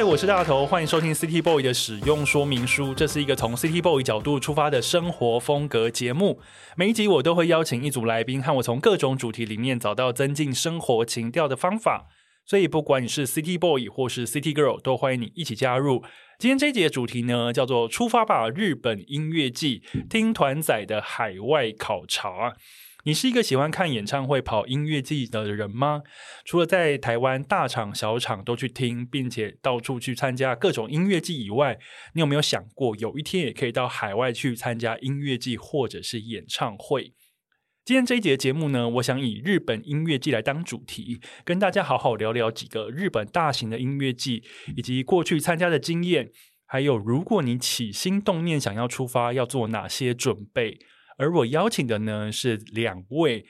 嗨我是大头，欢迎收听 City Boy 的使用说明书。这是一个从 City Boy 角度出发的生活风格节目。每一集我都会邀请一组来宾，和我从各种主题里面找到增进生活情调的方法。所以，不管你是 City Boy 或是 City Girl，都欢迎你一起加入。今天这一集的主题呢，叫做“出发吧，日本音乐季”，听团仔的海外考察。你是一个喜欢看演唱会、跑音乐季的人吗？除了在台湾大场小场都去听，并且到处去参加各种音乐季以外，你有没有想过有一天也可以到海外去参加音乐季或者是演唱会？今天这一节节目呢，我想以日本音乐季来当主题，跟大家好好聊聊几个日本大型的音乐季，以及过去参加的经验，还有如果你起心动念想要出发，要做哪些准备。而我邀请的呢是两位，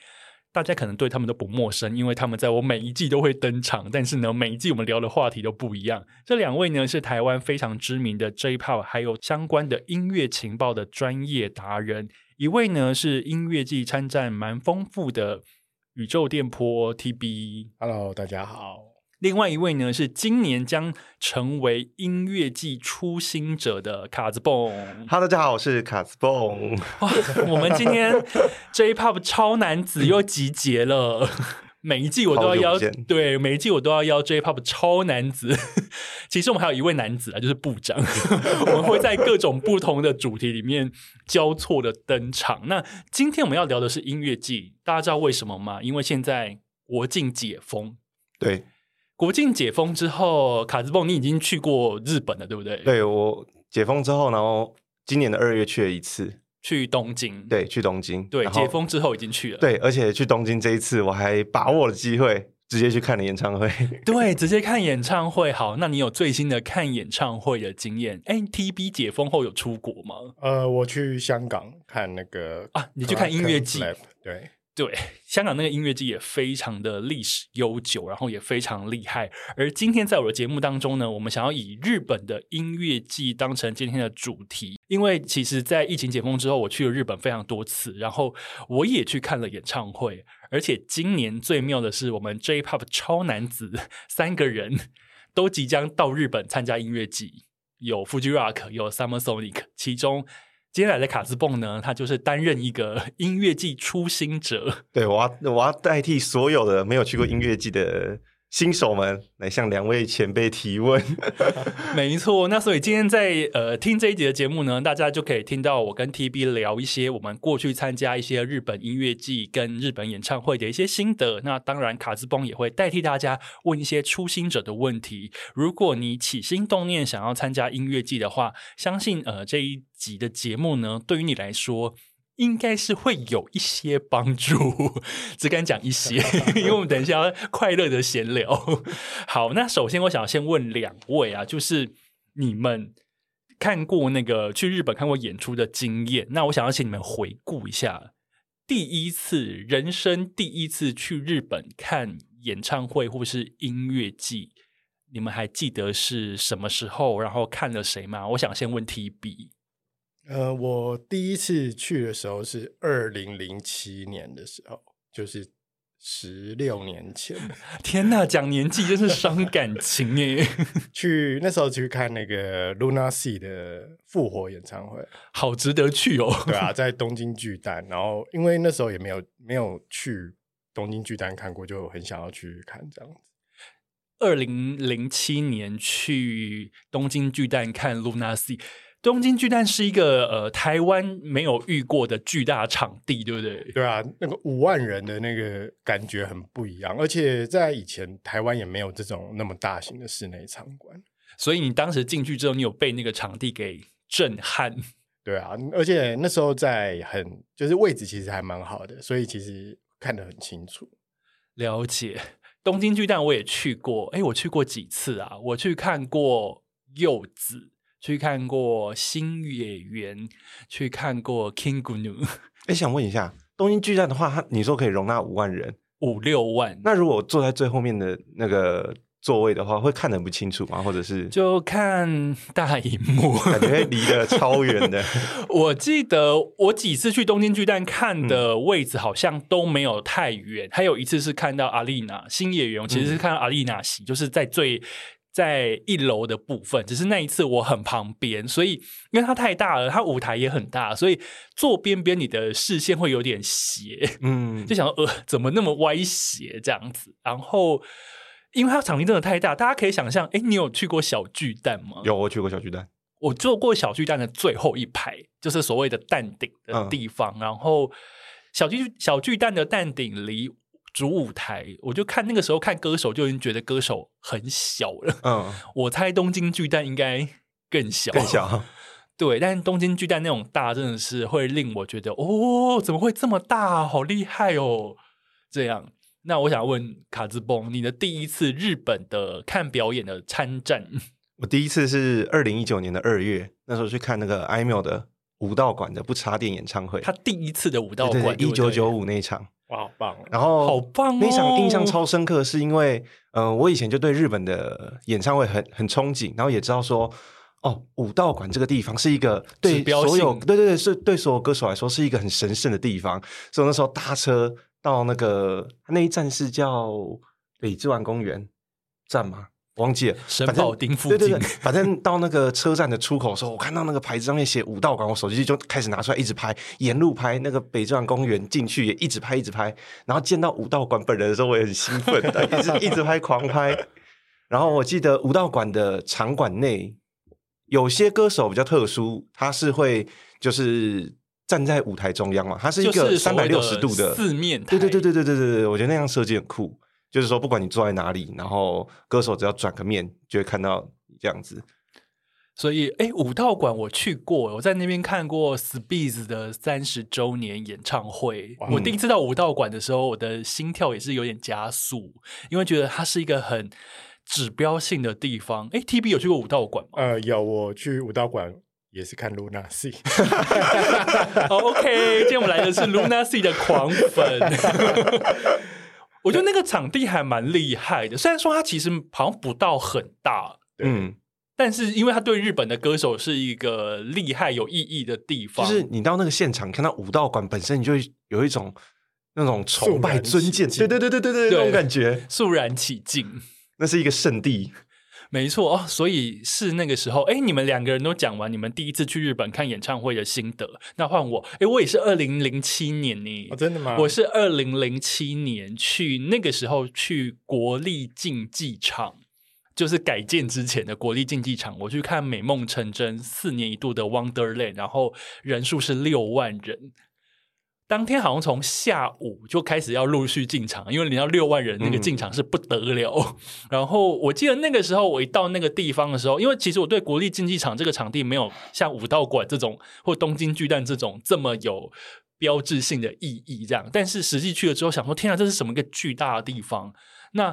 大家可能对他们都不陌生，因为他们在我每一季都会登场。但是呢，每一季我们聊的话题都不一样。这两位呢是台湾非常知名的 J-Pop 还有相关的音乐情报的专业达人。一位呢是音乐祭参战蛮丰富的宇宙电波 TB。Hello，大家好。另外一位呢是今年将成为音乐季初心者的卡子蹦。哈喽，大家好，我是卡子蹦。哇，我们今天 J-Pop 超男子又集结了，每一季我都要邀，对，每一季我都要邀 J-Pop 超男子。其实我们还有一位男子啊，就是部长。我们会在各种不同的主题里面交错的登场。那今天我们要聊的是音乐季，大家知道为什么吗？因为现在国境解封，对。国境解封之后，卡兹蹦，你已经去过日本了，对不对？对，我解封之后，然后今年的二月去了一次，去东京。对，去东京。对，解封之后已经去了。对，而且去东京这一次，我还把握了机会，直接去看了演唱会。对，直接看演唱会。好，那你有最新的看演唱会的经验？哎，TB 解封后有出国吗？呃，我去香港看那个啊，你去看音乐季？对。对，香港那个音乐季也非常的历史悠久，然后也非常厉害。而今天在我的节目当中呢，我们想要以日本的音乐季当成今天的主题，因为其实，在疫情解封之后，我去了日本非常多次，然后我也去看了演唱会。而且今年最妙的是，我们 J-Pop 超男子三个人都即将到日本参加音乐季，有 Fuji Rock，有 Summer Sonic，其中。接下来的卡兹蹦呢，他就是担任一个音乐季初心者。对，我要我要代替所有的没有去过音乐季的新手们来向两位前辈提问，没错。那所以今天在呃听这一集的节目呢，大家就可以听到我跟 TB 聊一些我们过去参加一些日本音乐季跟日本演唱会的一些心得。那当然，卡兹蹦也会代替大家问一些初心者的问题。如果你起心动念想要参加音乐季的话，相信呃这一集的节目呢，对于你来说。应该是会有一些帮助，只敢讲一些，因为我们等一下要快乐的闲聊。好，那首先我想先问两位啊，就是你们看过那个去日本看过演出的经验，那我想要请你们回顾一下第一次人生第一次去日本看演唱会或是音乐季，你们还记得是什么时候，然后看了谁吗？我想先问 TB。呃，我第一次去的时候是二零零七年的时候，就是十六年前。天哪，讲年纪真是伤感情耶！去那时候去看那个 Luna Sea 的复活演唱会，好值得去哦。对啊，在东京巨蛋，然后因为那时候也没有没有去东京巨蛋看过，就很想要去看这样子。二零零七年去东京巨蛋看 Luna Sea。东京巨蛋是一个呃台湾没有遇过的巨大场地，对不对？对啊，那个五万人的那个感觉很不一样，而且在以前台湾也没有这种那么大型的室内场馆，所以你当时进去之后，你有被那个场地给震撼？对啊，而且那时候在很就是位置其实还蛮好的，所以其实看得很清楚。了解，东京巨蛋我也去过，哎，我去过几次啊？我去看过柚子。去看过星野源，去看过 King Gnu。哎，想问一下，东京巨蛋的话，它你说可以容纳五万人，五六万。那如果坐在最后面的那个座位的话，会看得不清楚吗？或者是就看大荧幕，感觉离得超远的。我记得我几次去东京巨蛋看的位置好像都没有太远，嗯、还有一次是看到阿丽娜星野源，其实是看到阿丽娜席，就是在最。在一楼的部分，只是那一次我很旁边，所以因为它太大了，它舞台也很大，所以坐边边你的视线会有点斜，嗯，就想说呃怎么那么歪斜这样子。然后因为它场地真的太大，大家可以想象，哎，你有去过小巨蛋吗？有，我去过小巨蛋，我坐过小巨蛋的最后一排，就是所谓的蛋顶的地方。嗯、然后小巨小巨蛋的蛋顶离。主舞台，我就看那个时候看歌手就已经觉得歌手很小了。嗯，我猜东京巨蛋应该更小，更小。对，但是东京巨蛋那种大，真的是会令我觉得哦，怎么会这么大？好厉害哦！这样，那我想问卡兹崩，你的第一次日本的看表演的参战？我第一次是二零一九年的二月，那时候去看那个 Aimer 的武道馆的不插电演唱会，他第一次的武道馆，一九九五那一场。哇，好棒！然后好棒，那场印象超深刻，是因为，嗯、呃，我以前就对日本的演唱会很很憧憬，然后也知道说，哦，武道馆这个地方是一个对所有，对对对，是对所有歌手来说是一个很神圣的地方，所以那时候搭车到那个那一站是叫北之丸公园站吗？忘记了，神保町附近。对对对，反正到那个车站的出口的时候，我看到那个牌子上面写武道馆，我手机就开始拿出来一直拍，沿路拍那个北站公园进去也一直拍一直拍，然后见到武道馆本人的时候，我也很兴奋，一直一直拍狂拍。然后我记得武道馆的场馆内有些歌手比较特殊，他是会就是站在舞台中央嘛，他是一个三百六十度的四面台。对对对对对对对对，我觉得那样设计很酷。就是说，不管你坐在哪里，然后歌手只要转个面，就会看到这样子。所以，哎，武道馆我去过，我在那边看过 Speeds 的三十周年演唱会。我第一次到武道馆的时候，我的心跳也是有点加速，因为觉得它是一个很指标性的地方。哎，TB 有去过武道馆吗？呃，有，我去武道馆也是看 Luna Sea。OK，今天我们来的是 Luna Sea 的狂粉。我觉得那个场地还蛮厉害的，虽然说它其实好像不到很大，嗯，但是因为它对日本的歌手是一个厉害有意义的地方。就是你到那个现场看到武道馆本身，你就会有一种那种崇拜尊敬，对对对对对对，那种感觉。肃然起敬，那是一个圣地。没错哦，所以是那个时候，哎，你们两个人都讲完你们第一次去日本看演唱会的心得，那换我，哎，我也是二零零七年呢，哦，真的吗？我是二零零七年去，那个时候去国立竞技场，就是改建之前的国立竞技场，我去看美梦成真四年一度的 Wonderland，然后人数是六万人。当天好像从下午就开始要陆续进场，因为你要六万人那个进场是不得了。嗯、然后我记得那个时候我一到那个地方的时候，因为其实我对国立竞技场这个场地没有像武道馆这种或东京巨蛋这种这么有标志性的意义，这样。但是实际去了之后，想说天啊，这是什么一个巨大的地方？那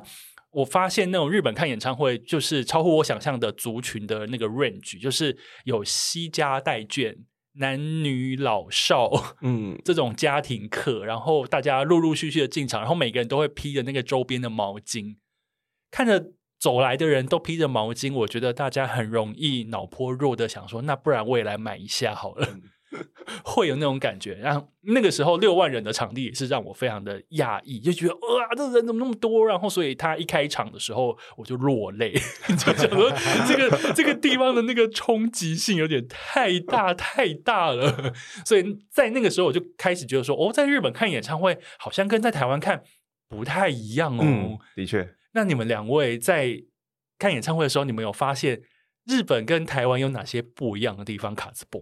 我发现那种日本看演唱会，就是超乎我想象的族群的那个 range，就是有西家带眷。男女老少，嗯，这种家庭课，然后大家陆陆续续的进场，然后每个人都会披着那个周边的毛巾，看着走来的人都披着毛巾，我觉得大家很容易脑波弱的想说，那不然我也来买一下好了。嗯 会有那种感觉，然后那个时候六万人的场地也是让我非常的讶异，就觉得哇，这人怎么那么多？然后所以他一开场的时候我就落泪，就想说这个这个地方的那个冲击性有点太大太大了。所以在那个时候我就开始觉得说，哦，在日本看演唱会好像跟在台湾看不太一样哦。嗯，的确。那你们两位在看演唱会的时候，你们有发现？日本跟台湾有哪些不一样的地方？卡兹蹦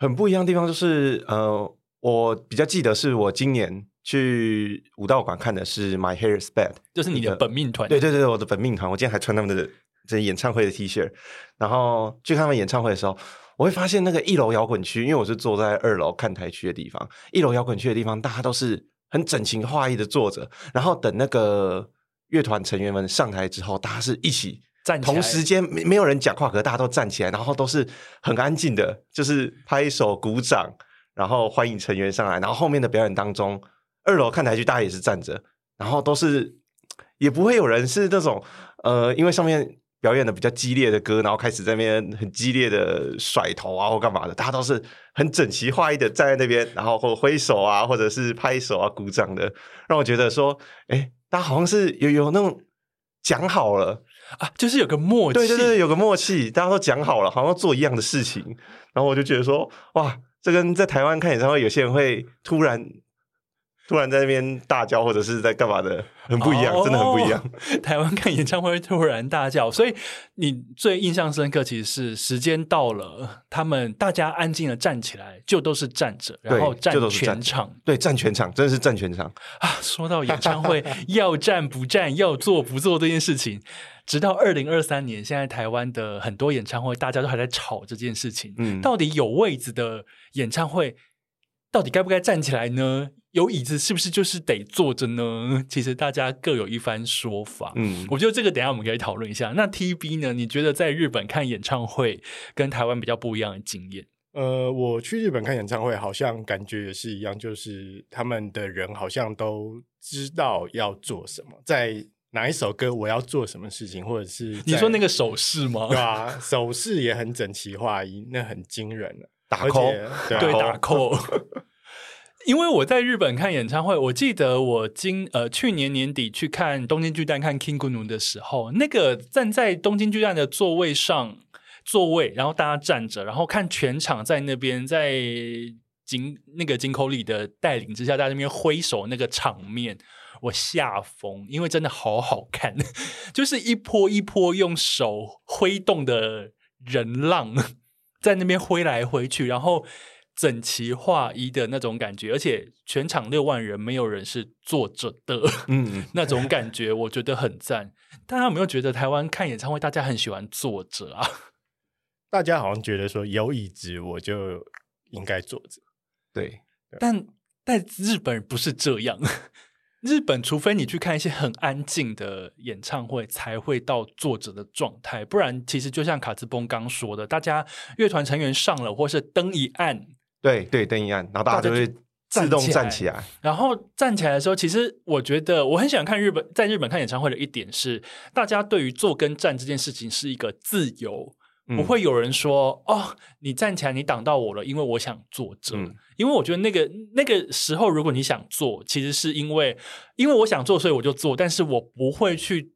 很不一样的地方就是，呃，我比较记得是我今年去武道馆看的是 My Hair is Bad，就是你的本命团。对对对，我的本命团。我今天还穿他们的这演唱会的 T 恤，然后去看他们演唱会的时候，我会发现那个一楼摇滚区，因为我是坐在二楼看台区的地方，一楼摇滚区的地方，大家都是很整齐划一的坐着，然后等那个乐团成员们上台之后，大家是一起。站同时间没没有人讲话，可是大家都站起来，然后都是很安静的，就是拍手鼓掌，然后欢迎成员上来。然后后面的表演当中，二楼看台区大家也是站着，然后都是也不会有人是那种呃，因为上面表演的比较激烈的歌，然后开始在那边很激烈的甩头啊或干嘛的，大家都是很整齐划一的站在那边，然后或挥手啊，或者是拍手啊鼓掌的，让我觉得说，哎，大家好像是有有那种讲好了。啊，就是有个默契，对对对，有个默契，大家都讲好了，好像做一样的事情，然后我就觉得说，哇，这跟在台湾看演唱会，有些人会突然。突然在那边大叫，或者是在干嘛的，很不一样，oh, 真的很不一样。台湾看演唱会突然大叫，所以你最印象深刻，其实是时间到了，他们大家安静的站起来，就都是站着，然后站全场，对，站全场，真的是站全场啊！说到演唱会 要站不站，要坐不坐这件事情，直到二零二三年，现在台湾的很多演唱会，大家都还在吵这件事情，嗯，到底有位子的演唱会，到底该不该站起来呢？有椅子是不是就是得坐着呢？其实大家各有一番说法。嗯，我觉得这个等一下我们可以讨论一下。那 TB 呢？你觉得在日本看演唱会跟台湾比较不一样的经验？呃，我去日本看演唱会，好像感觉也是一样，就是他们的人好像都知道要做什么，在哪一首歌我要做什么事情，或者是你说那个手势吗？对啊，手势也很整齐划一，那很惊人了。打 call，对，打 call。因为我在日本看演唱会，我记得我今呃去年年底去看东京巨蛋看 KING-GNU 的时候，那个站在东京巨蛋的座位上座位，然后大家站着，然后看全场在那边在金那个金口里的带领之下，在那边挥手那个场面，我吓疯，因为真的好好看，就是一波一波用手挥动的人浪在那边挥来挥去，然后。整齐划一的那种感觉，而且全场六万人没有人是坐着的，嗯，那种感觉我觉得很赞。大家有没有觉得台湾看演唱会，大家很喜欢坐着啊？大家好像觉得说有椅子我就应该坐着，对。但，但在日本不是这样。日本除非你去看一些很安静的演唱会，才会到作者的状态，不然其实就像卡兹崩刚说的，大家乐团成员上了，或是灯一暗。对对，灯一暗，然后大家就会自动站起来。然后站起来的时候，其实我觉得我很喜欢看日本，在日本看演唱会的一点是，大家对于坐跟站这件事情是一个自由，嗯、不会有人说哦，你站起来你挡到我了，因为我想坐着。嗯、因为我觉得那个那个时候，如果你想坐，其实是因为因为我想坐，所以我就坐，但是我不会去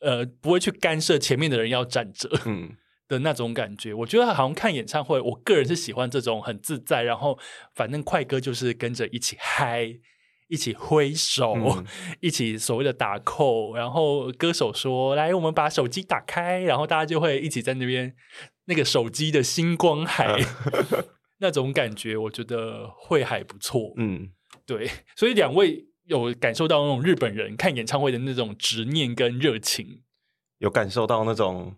呃不会去干涉前面的人要站着。嗯。的那种感觉，我觉得好像看演唱会，我个人是喜欢这种很自在，然后反正快歌就是跟着一起嗨，一起挥手，嗯、一起所谓的打扣，然后歌手说：“来，我们把手机打开”，然后大家就会一起在那边那个手机的星光海，啊、那种感觉，我觉得会还不错。嗯，对，所以两位有感受到那种日本人看演唱会的那种执念跟热情，有感受到那种。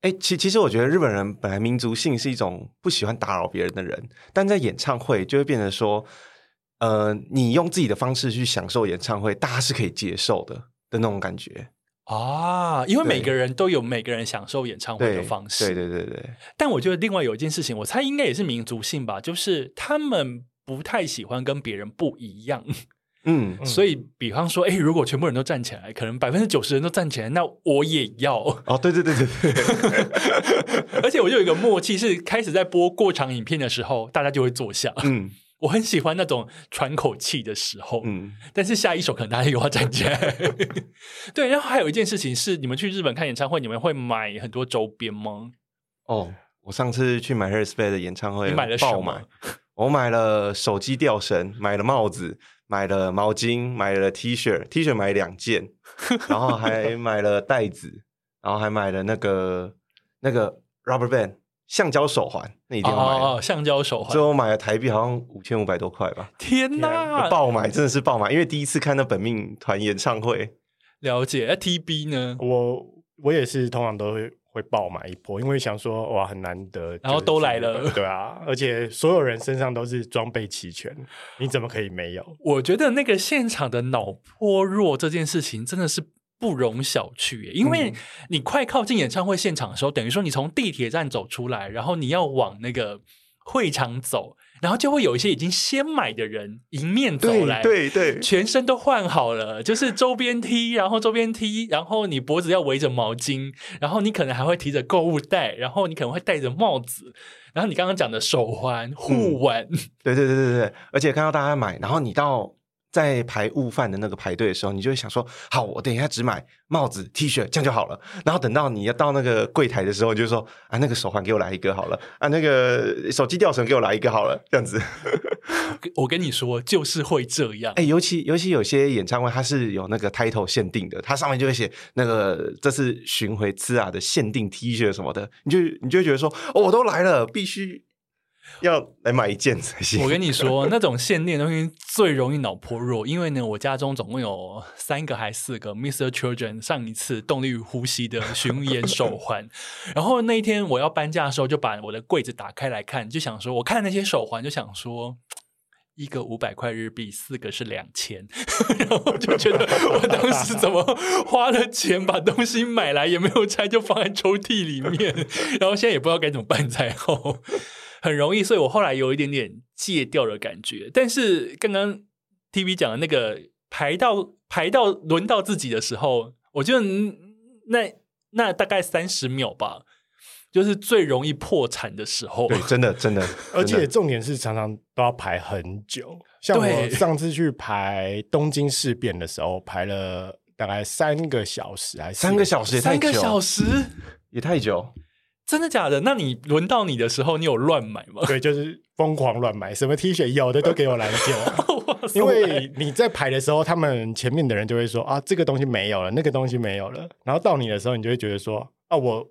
哎，其其实我觉得日本人本来民族性是一种不喜欢打扰别人的人，但在演唱会就会变成说，呃，你用自己的方式去享受演唱会，大家是可以接受的的那种感觉啊。因为每个人都有每个人享受演唱会的方式，对对对对对。但我觉得另外有一件事情，我猜应该也是民族性吧，就是他们不太喜欢跟别人不一样。嗯，所以比方说，哎，如果全部人都站起来，可能百分之九十人都站起来，那我也要。哦，对对对对对。而且我就有一个默契，是开始在播过场影片的时候，大家就会坐下。嗯，我很喜欢那种喘口气的时候。嗯，但是下一首可能大家又要站起来。对，然后还有一件事情是，你们去日本看演唱会，你们会买很多周边吗？哦，我上次去买 Respect 的演唱会，你买了什么？我买了手机吊绳，买了帽子。买了毛巾，买了 T 恤，T 恤买两件，然后还买了袋子，然后还买了那个那个 Rubber Band 橡胶手环，那一定要买哦，哦，橡胶手环，最后买了台币好像五千五百多块吧。天哪，爆买真的是爆买，因为第一次看那本命团演唱会。了解，那 TB 呢？我我也是通常都会会爆买一波，因为想说哇很难得，然后都来了，对啊，而且所有人身上都是装备齐全，你怎么可以没有？我觉得那个现场的脑波弱这件事情真的是不容小觑，因为你快靠近演唱会现场的时候，等于说你从地铁站走出来，然后你要往那个会场走。然后就会有一些已经先买的人迎面走来，对对，对全身都换好了，就是周边 T，然后周边 T，然后你脖子要围着毛巾，然后你可能还会提着购物袋，然后你可能会戴着帽子，然后你刚刚讲的手环、护腕，嗯、对对对对对，而且看到大家买，然后你到。在排悟饭的那个排队的时候，你就会想说：好，我等一下只买帽子、T 恤，这样就好了。然后等到你要到那个柜台的时候，你就说：啊，那个手环给我来一个好了，啊，那个手机吊绳给我来一个好了，这样子。我跟你说，就是会这样。哎、欸，尤其尤其有些演唱会，它是有那个 title 限定的，它上面就会写那个这次巡回刺啊的限定 T 恤什么的，你就你就会觉得说：哦，我都来了，必须。要来买一件才行。我跟你说，那种限定的东西最容易脑破弱，因为呢，我家中总共有三个还四个 Mr. Children 上一次动力与呼吸的巡演手环。然后那一天我要搬家的时候，就把我的柜子打开来看，就想说，我看那些手环，就想说，一个五百块日币，四个是两千，然后我就觉得我当时怎么花了钱把东西买来也没有拆，就放在抽屉里面，然后现在也不知道该怎么办才好。很容易，所以我后来有一点点戒掉的感觉。但是刚刚 TV 讲的那个排到排到轮到自己的时候，我觉得那那大概三十秒吧，就是最容易破产的时候。对，真的真的，而且重点是常常都要排很久。像我上次去排东京事变的时候，排了大概三个小时，还是三个小时也太久，三个小时也太久。真的假的？那你轮到你的时候，你有乱买吗？对，就是疯狂乱买，什么 T 恤有的都给我来件。因为你在排的时候，他们前面的人就会说啊，这个东西没有了，那个东西没有了。然后到你的时候，你就会觉得说啊，我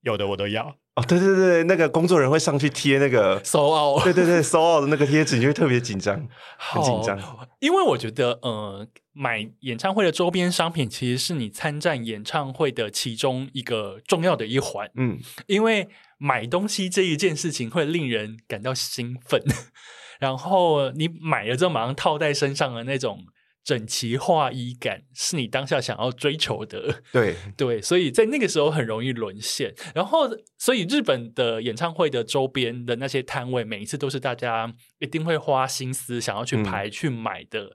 有的我都要。哦，对对对，那个工作人员会上去贴那个 sold out，对对对，sold out 的那个贴纸，你就会特别紧张，很紧张。因为我觉得，呃，买演唱会的周边商品其实是你参战演唱会的其中一个重要的一环。嗯，因为买东西这一件事情会令人感到兴奋，然后你买了之后马上套在身上的那种。整齐划一感是你当下想要追求的，对 对，所以在那个时候很容易沦陷。然后，所以日本的演唱会的周边的那些摊位，每一次都是大家一定会花心思想要去排、嗯、去买的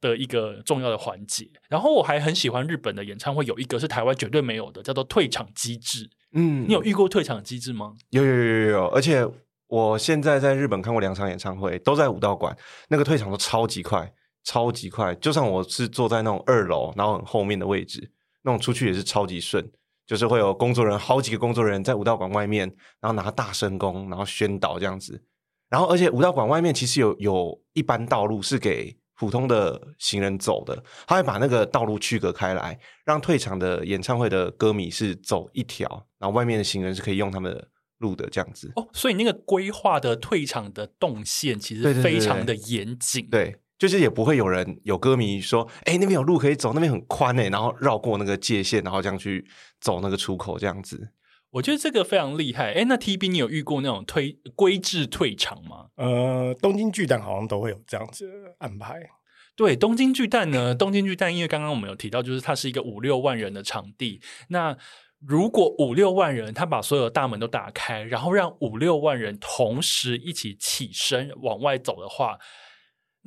的一个重要的环节。然后，我还很喜欢日本的演唱会，有一个是台湾绝对没有的，叫做退场机制。嗯，你有遇过退场机制吗？有有有有有，而且我现在在日本看过两场演唱会，都在武道馆，那个退场都超级快。超级快，就算我是坐在那种二楼，然后很后面的位置，那种出去也是超级顺，就是会有工作人员，好几个工作人员在武道馆外面，然后拿大声公，然后宣导这样子。然后，而且武道馆外面其实有有一般道路是给普通的行人走的，他会把那个道路区隔开来，让退场的演唱会的歌迷是走一条，然后外面的行人是可以用他们的路的这样子。哦，所以那个规划的退场的动线其实非常的严谨。对。就是也不会有人有歌迷说，哎，那边有路可以走，那边很宽哎，然后绕过那个界限，然后这样去走那个出口，这样子。我觉得这个非常厉害。哎，那 TB 你有遇过那种推规制退场吗？呃，东京巨蛋好像都会有这样子安排。对，东京巨蛋呢，东京巨蛋因为刚刚我们有提到，就是它是一个五六万人的场地。那如果五六万人，他把所有的大门都打开，然后让五六万人同时一起起身往外走的话。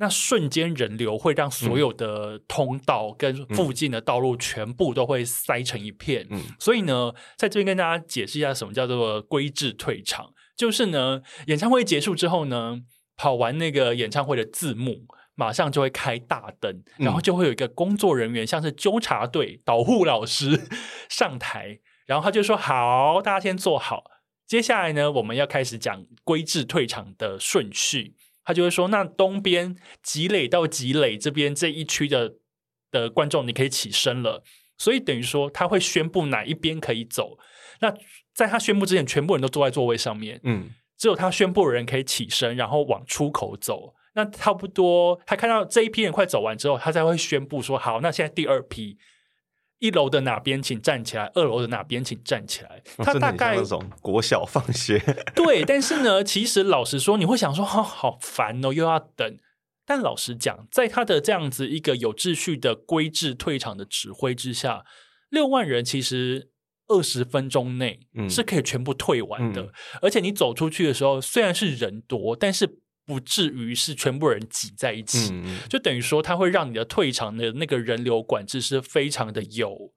那瞬间人流会让所有的通道跟附近的道路全部都会塞成一片。嗯，所以呢，在这边跟大家解释一下什么叫做规制退场，就是呢，演唱会结束之后呢，跑完那个演唱会的字幕，马上就会开大灯，然后就会有一个工作人员，像是纠察队、导护老师 上台，然后他就说：“好，大家先坐好，接下来呢，我们要开始讲规制退场的顺序。”他就会说：“那东边积累到积累这边这一区的的观众，你可以起身了。所以等于说，他会宣布哪一边可以走。那在他宣布之前，全部人都坐在座位上面，嗯，只有他宣布的人可以起身，然后往出口走。那差不多，他看到这一批人快走完之后，他才会宣布说：“好，那现在第二批，一楼的哪边请站起来，二楼的哪边请站起来。”他大概那种国小放学，对。但是呢，其实老实说，你会想说：“哦，好烦哦，又要等。”但老实讲，在他的这样子一个有秩序的规制退场的指挥之下，六万人其实二十分钟内是可以全部退完的。嗯嗯、而且你走出去的时候，虽然是人多，但是。不至于是全部人挤在一起，嗯、就等于说它会让你的退场的那个人流管制是非常的有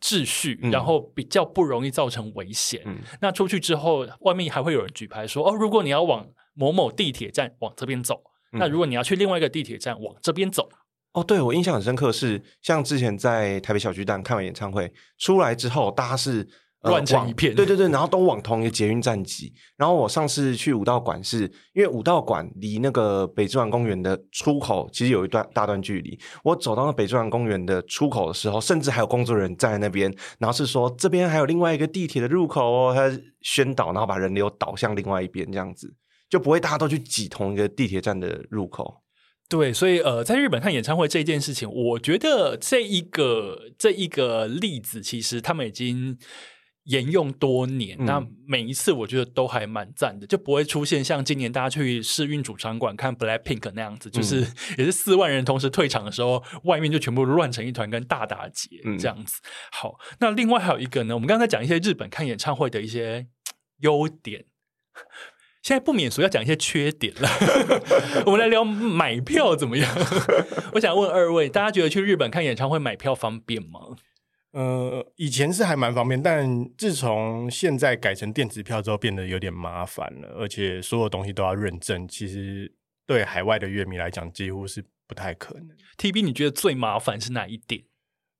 秩序，嗯、然后比较不容易造成危险。嗯、那出去之后，外面还会有人举牌说：“哦，如果你要往某某地铁站往这边走，嗯、那如果你要去另外一个地铁站往这边走。”哦，对，我印象很深刻是，像之前在台北小巨蛋看完演唱会出来之后，大家是。乱成一片，对对对，然后都往同一个捷运站挤。然后我上次去武道馆是，是因为武道馆离那个北之丸公园的出口其实有一段大段距离。我走到那北之丸公园的出口的时候，甚至还有工作人员站在那边，然后是说这边还有另外一个地铁的入口哦，他宣导，然后把人流导向另外一边，这样子就不会大家都去挤同一个地铁站的入口。对，所以呃，在日本看演唱会这件事情，我觉得这一个这一个例子，其实他们已经。沿用多年，那每一次我觉得都还蛮赞的，嗯、就不会出现像今年大家去世运主场馆看 Blackpink 那样子，就是 也是四万人同时退场的时候，外面就全部乱成一团，跟大打劫这样子。嗯、好，那另外还有一个呢，我们刚才讲一些日本看演唱会的一些优点，现在不免俗要讲一些缺点了。我们来聊买票怎么样？我想问二位，大家觉得去日本看演唱会买票方便吗？呃，以前是还蛮方便，但自从现在改成电子票之后，变得有点麻烦了，而且所有东西都要认证。其实对海外的乐迷来讲，几乎是不太可能。TB，你觉得最麻烦是哪一点？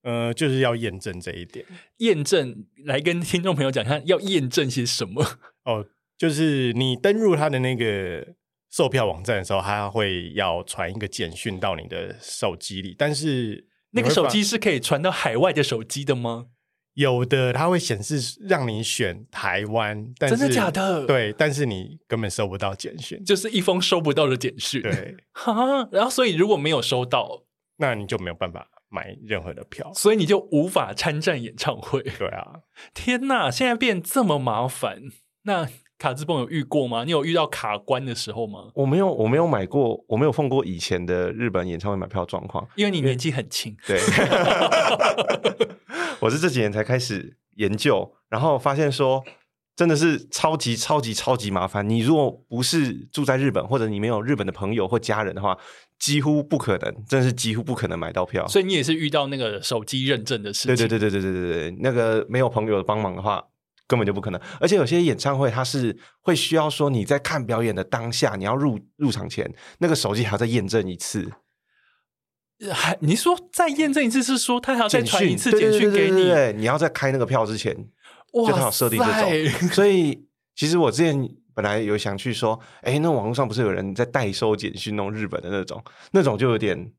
呃，就是要验证这一点。验证，来跟听众朋友讲一下，要验证些什么？哦，就是你登入他的那个售票网站的时候，他会要传一个简讯到你的手机里，但是。那个手机是可以传到海外的手机的吗？有的，它会显示让你选台湾，但是真的假的？对，但是你根本收不到简讯，就是一封收不到的简讯。对，哈，然后所以如果没有收到，那你就没有办法买任何的票，所以你就无法参战演唱会。对啊，天哪，现在变这么麻烦，那。卡兹蹦有遇过吗？你有遇到卡关的时候吗？我没有，我没有买过，我没有碰过以前的日本演唱会买票状况，因为你年纪很轻。对，我是这几年才开始研究，然后发现说真的是超级超级超级麻烦。你如果不是住在日本，或者你没有日本的朋友或家人的话，几乎不可能，真的是几乎不可能买到票。所以你也是遇到那个手机认证的事情。对对对对对对对对，那个没有朋友的帮忙的话。根本就不可能，而且有些演唱会它是会需要说你在看表演的当下，你要入入场前，那个手机还要再验证一次。还你说再验证一次，是说他还要再传一次简讯给你？对，你要在开那个票之前，就他有设定这种。所以其实我之前本来有想去说，哎，那网络上不是有人在代收简讯，弄日本的那种，那种就有点。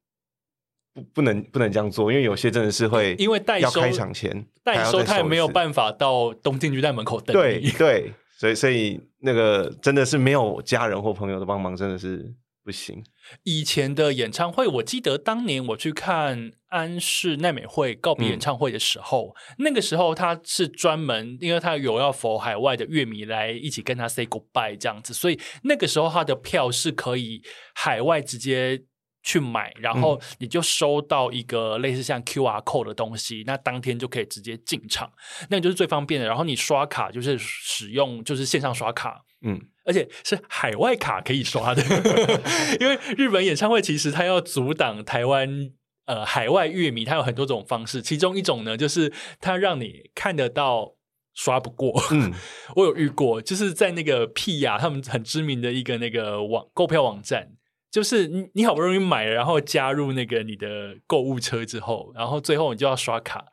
不不能不能这样做，因为有些真的是会，因为代收开场前代收，他也没有办法到东京巨蛋门口等你。对对，所以所以那个真的是没有家人或朋友的帮忙，真的是不行。以前的演唱会，我记得当年我去看安室奈美惠告别演唱会的时候，嗯、那个时候他是专门，因为他有要 for 海外的乐迷来一起跟他 say goodbye 这样子，所以那个时候他的票是可以海外直接。去买，然后你就收到一个类似像 QR code 的东西，嗯、那当天就可以直接进场，那个就是最方便的。然后你刷卡就是使用就是线上刷卡，嗯，而且是海外卡可以刷的，因为日本演唱会其实它要阻挡台湾呃海外乐迷，它有很多种方式，其中一种呢就是它让你看得到刷不过。嗯，我有遇过，就是在那个 P 呀，他们很知名的一个那个网购票网站。就是你，你好不容易买了，然后加入那个你的购物车之后，然后最后你就要刷卡，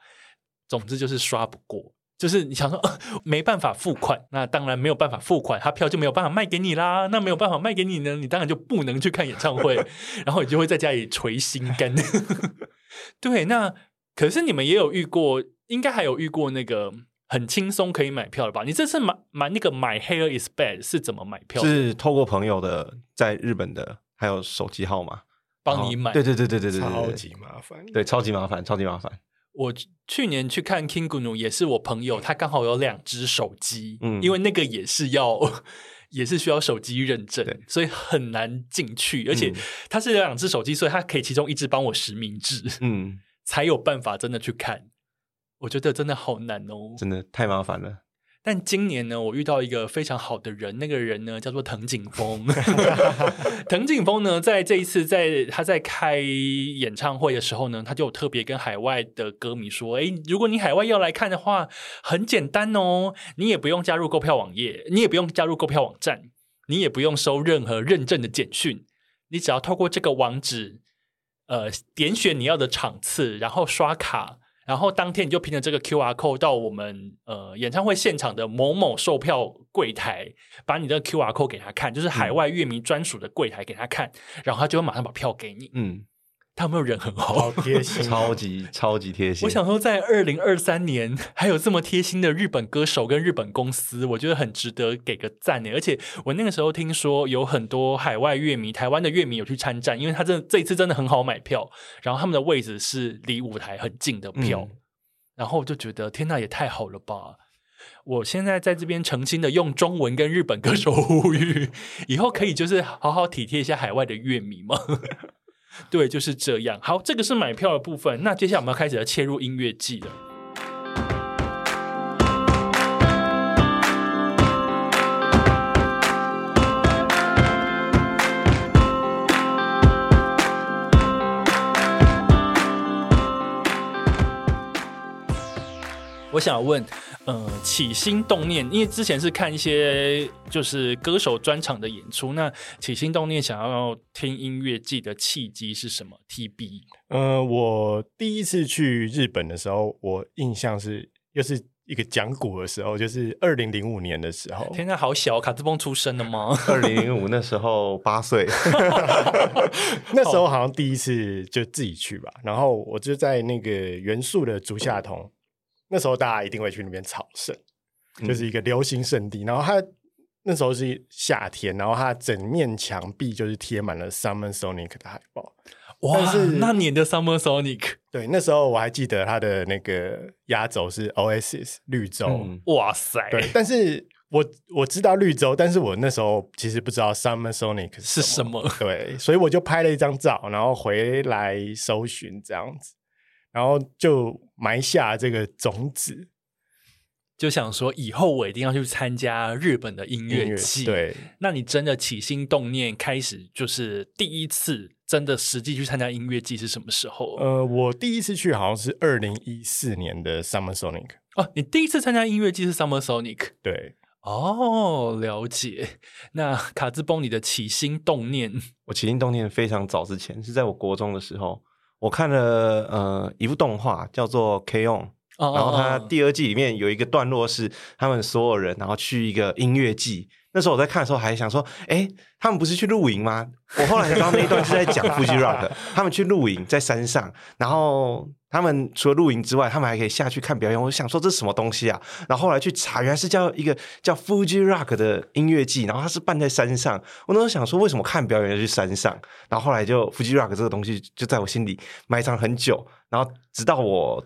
总之就是刷不过。就是你想说，呃，没办法付款，那当然没有办法付款，他票就没有办法卖给你啦。那没有办法卖给你呢，你当然就不能去看演唱会，然后你就会在家里捶心肝。对，那可是你们也有遇过，应该还有遇过那个。很轻松可以买票的吧？你这次买买那个买 Hair is Bad 是怎么买票？是透过朋友的在日本的，还有手机号码帮你买。对对对对对对，超级麻烦，对，超级麻烦，超级麻烦。我去年去看 KINGGNU 也是我朋友，他刚好有两只手机，嗯，因为那个也是要 也是需要手机认证，所以很难进去。而且他是有两只手机，所以他可以其中一只帮我实名制，嗯，才有办法真的去看。我觉得真的好难哦，真的太麻烦了。但今年呢，我遇到一个非常好的人，那个人呢叫做藤井风。藤井风呢，在这一次在他在开演唱会的时候呢，他就特别跟海外的歌迷说：“哎，如果你海外要来看的话，很简单哦，你也不用加入购票网页，你也不用加入购票网站，你也不用收任何认证的简讯，你只要透过这个网址，呃，点选你要的场次，然后刷卡。”然后当天你就凭着这个 QR code 到我们呃演唱会现场的某某售票柜台，把你的 QR code 给他看，就是海外乐迷专属的柜台给他看，嗯、然后他就会马上把票给你。嗯。他有没有人很好，好贴心，超级超级贴心。我想说，在二零二三年还有这么贴心的日本歌手跟日本公司，我觉得很值得给个赞呢。而且我那个时候听说有很多海外乐迷、台湾的乐迷有去参战，因为他这这一次真的很好买票，然后他们的位置是离舞台很近的票，嗯、然后我就觉得天呐，也太好了吧！我现在在这边诚心的用中文跟日本歌手呼吁，以后可以就是好好体贴一下海外的乐迷吗？对，就是这样。好，这个是买票的部分。那接下来我们要开始要切入音乐季了。我想问，呃，起心动念，因为之前是看一些就是歌手专场的演出，那起心动念想要听音乐季的契机是什么？TB，呃，我第一次去日本的时候，我印象是又是一个讲古的时候，就是二零零五年的时候。天哪，好小，卡兹崩出生的吗？二零零五那时候八岁，那时候好像第一次就自己去吧，然后我就在那个元素的竹下通。那时候大家一定会去那边朝圣，就是一个流行圣地。嗯、然后它那时候是夏天，然后它整面墙壁就是贴满了 Summer Sonic 的海报。哇，是那年的 Summer Sonic，对，那时候我还记得它的那个压轴是 Oasis 绿洲。嗯、哇塞！对，但是我我知道绿洲，但是我那时候其实不知道 Summer Sonic 是什么。是什么？对，所以我就拍了一张照，然后回来搜寻这样子。然后就埋下这个种子，就想说以后我一定要去参加日本的音乐季。对，那你真的起心动念开始，就是第一次真的实际去参加音乐季是什么时候？呃，我第一次去好像是二零一四年的 Summer Sonic。哦，你第一次参加音乐季是 Summer Sonic？对，哦，了解。那卡兹崩，你的起心动念，我起心动念非常早之前，是在我国中的时候。我看了呃一部动画叫做《K-ON》，然后它第二季里面有一个段落是他们所有人然后去一个音乐季。那时候我在看的时候还想说，哎，他们不是去露营吗？我后来才知道那一段是在讲 Fuji Rock，他们去露营在山上，然后他们除了露营之外，他们还可以下去看表演。我想说这是什么东西啊？然后后来去查，原来是叫一个叫 Fuji Rock 的音乐季，然后它是办在山上。我那时候想说，为什么看表演要去山上？然后后来就 Fuji Rock 这个东西就在我心里埋藏很久，然后直到我。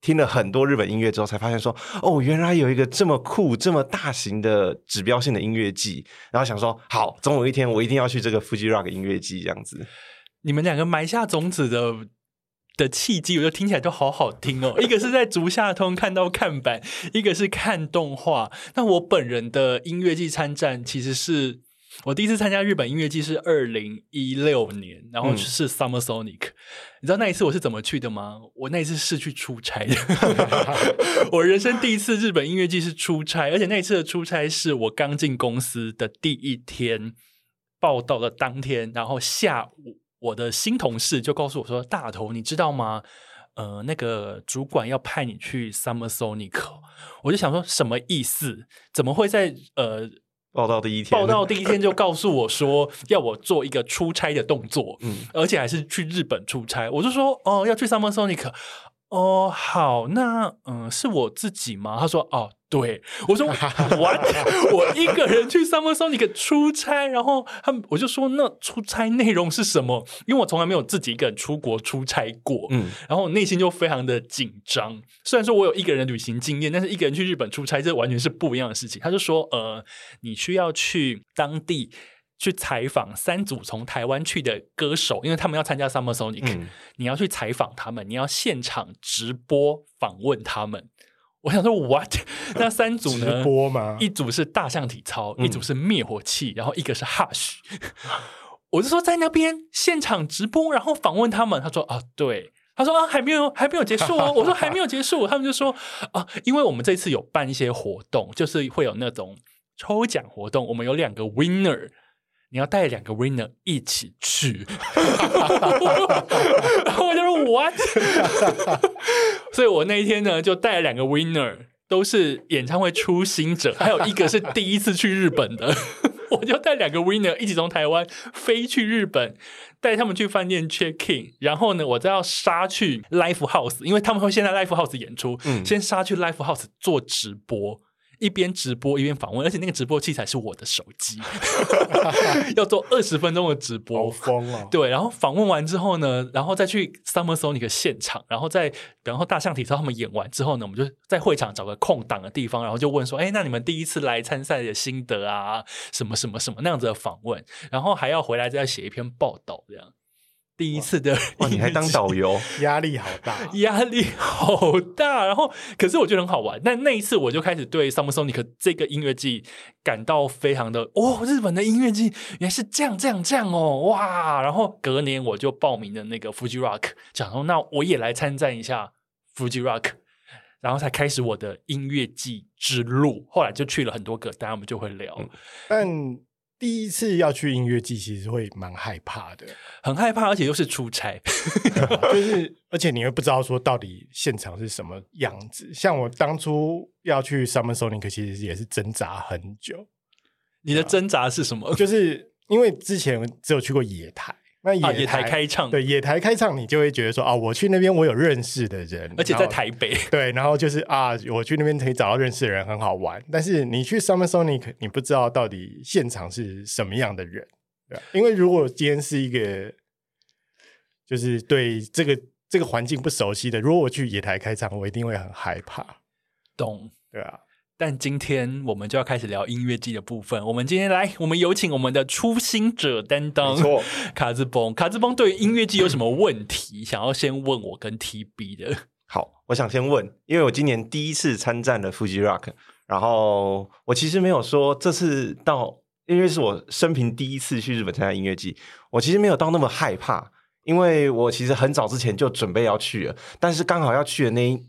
听了很多日本音乐之后，才发现说，哦，原来有一个这么酷、这么大型的指标性的音乐季。然后想说，好，总有一天我一定要去这个 Fuji Rock 音乐季这样子。你们两个埋下种子的的契机，我觉得听起来都好好听哦。一个是在竹下通看到看板，一个是看动画。那我本人的音乐季参战其实是。我第一次参加日本音乐季是二零一六年，然后是 Summer Sonic。嗯、你知道那一次我是怎么去的吗？我那一次是去出差的。我人生第一次日本音乐季是出差，而且那一次的出差是我刚进公司的第一天，报到的当天，然后下午我的新同事就告诉我说：“大头，你知道吗？呃，那个主管要派你去 Summer Sonic。”我就想说什么意思？怎么会在呃？报道第一天，报道第一天就告诉我说要我做一个出差的动作，嗯，而且还是去日本出差。我就说哦，要去 Summer Sonic，哦，好，那嗯，是我自己吗？他说哦。对，我说完，我一个人去 Summer Sonic 出差，然后他们我就说那出差内容是什么？因为我从来没有自己一个人出国出差过，嗯，然后我内心就非常的紧张。虽然说我有一个人旅行经验，但是一个人去日本出差，这完全是不一样的事情。他就说，呃，你需要去当地去采访三组从台湾去的歌手，因为他们要参加 Summer Sonic，嗯，你要去采访他们，你要现场直播访问他们。我想说，what？那三组呢？直播吗？一组是大象体操，嗯、一组是灭火器，然后一个是 Hush。我就说在那边现场直播，然后访问他们。他说啊，对。他说啊，还没有，还没有结束哦。我说还没有结束。他们就说啊，因为我们这次有办一些活动，就是会有那种抽奖活动，我们有两个 winner。你要带两个 winner 一起去，然后我就说 what？所以我那一天呢，就带了两个 winner，都是演唱会初心者，还有一个是第一次去日本的，我就带两个 winner 一起从台湾飞去日本，带他们去饭店 check in，然后呢，我再要杀去 live house，因为他们会先在 live house 演出，嗯、先杀去 live house 做直播。一边直播一边访问，而且那个直播器材是我的手机，要做二十分钟的直播，好疯哦！对，然后访问完之后呢，然后再去 Summer Sonic 现场，然后再然后大象体操他们演完之后呢，我们就在会场找个空档的地方，然后就问说：“哎，那你们第一次来参赛的心得啊，什么什么什么那样子的访问，然后还要回来再写一篇报道这样。”第一次的哇，你还当导游，压力好大，压力好大。然后，可是我觉得很好玩。但那一次，我就开始对 Summer Sonic 这个音乐季感到非常的哦，日本的音乐季原来是这样这样这样哦，哇！然后隔年我就报名了那个 Fuji Rock，讲说那我也来参战一下 Fuji Rock，然后才开始我的音乐季之路。后来就去了很多个，当然我们就会聊，嗯、但。第一次要去音乐季，其实会蛮害怕的，很害怕，而且又是出差，就是而且你会不知道说到底现场是什么样子。像我当初要去 Summer Sonic，其实也是挣扎很久。你的挣扎是什么？就是因为之前只有去过野台。那野台，啊、野台开唱，对野台开唱，你就会觉得说啊，我去那边我有认识的人，而且在台北，对，然后就是啊，我去那边可以找到认识的人，很好玩。但是你去 Summer Sonic，你不知道到底现场是什么样的人，对，因为如果今天是一个就是对这个这个环境不熟悉的，如果我去野台开唱，我一定会很害怕，懂？对啊。但今天我们就要开始聊音乐季的部分。我们今天来，我们有请我们的初心者担当，没错，卡兹崩。卡兹崩对于音乐季有什么问题，想要先问我跟 TB 的？好，我想先问，因为我今年第一次参战了 Fuji Rock，然后我其实没有说这次到，因为是我生平第一次去日本参加音乐季，我其实没有到那么害怕，因为我其实很早之前就准备要去了，但是刚好要去的那一。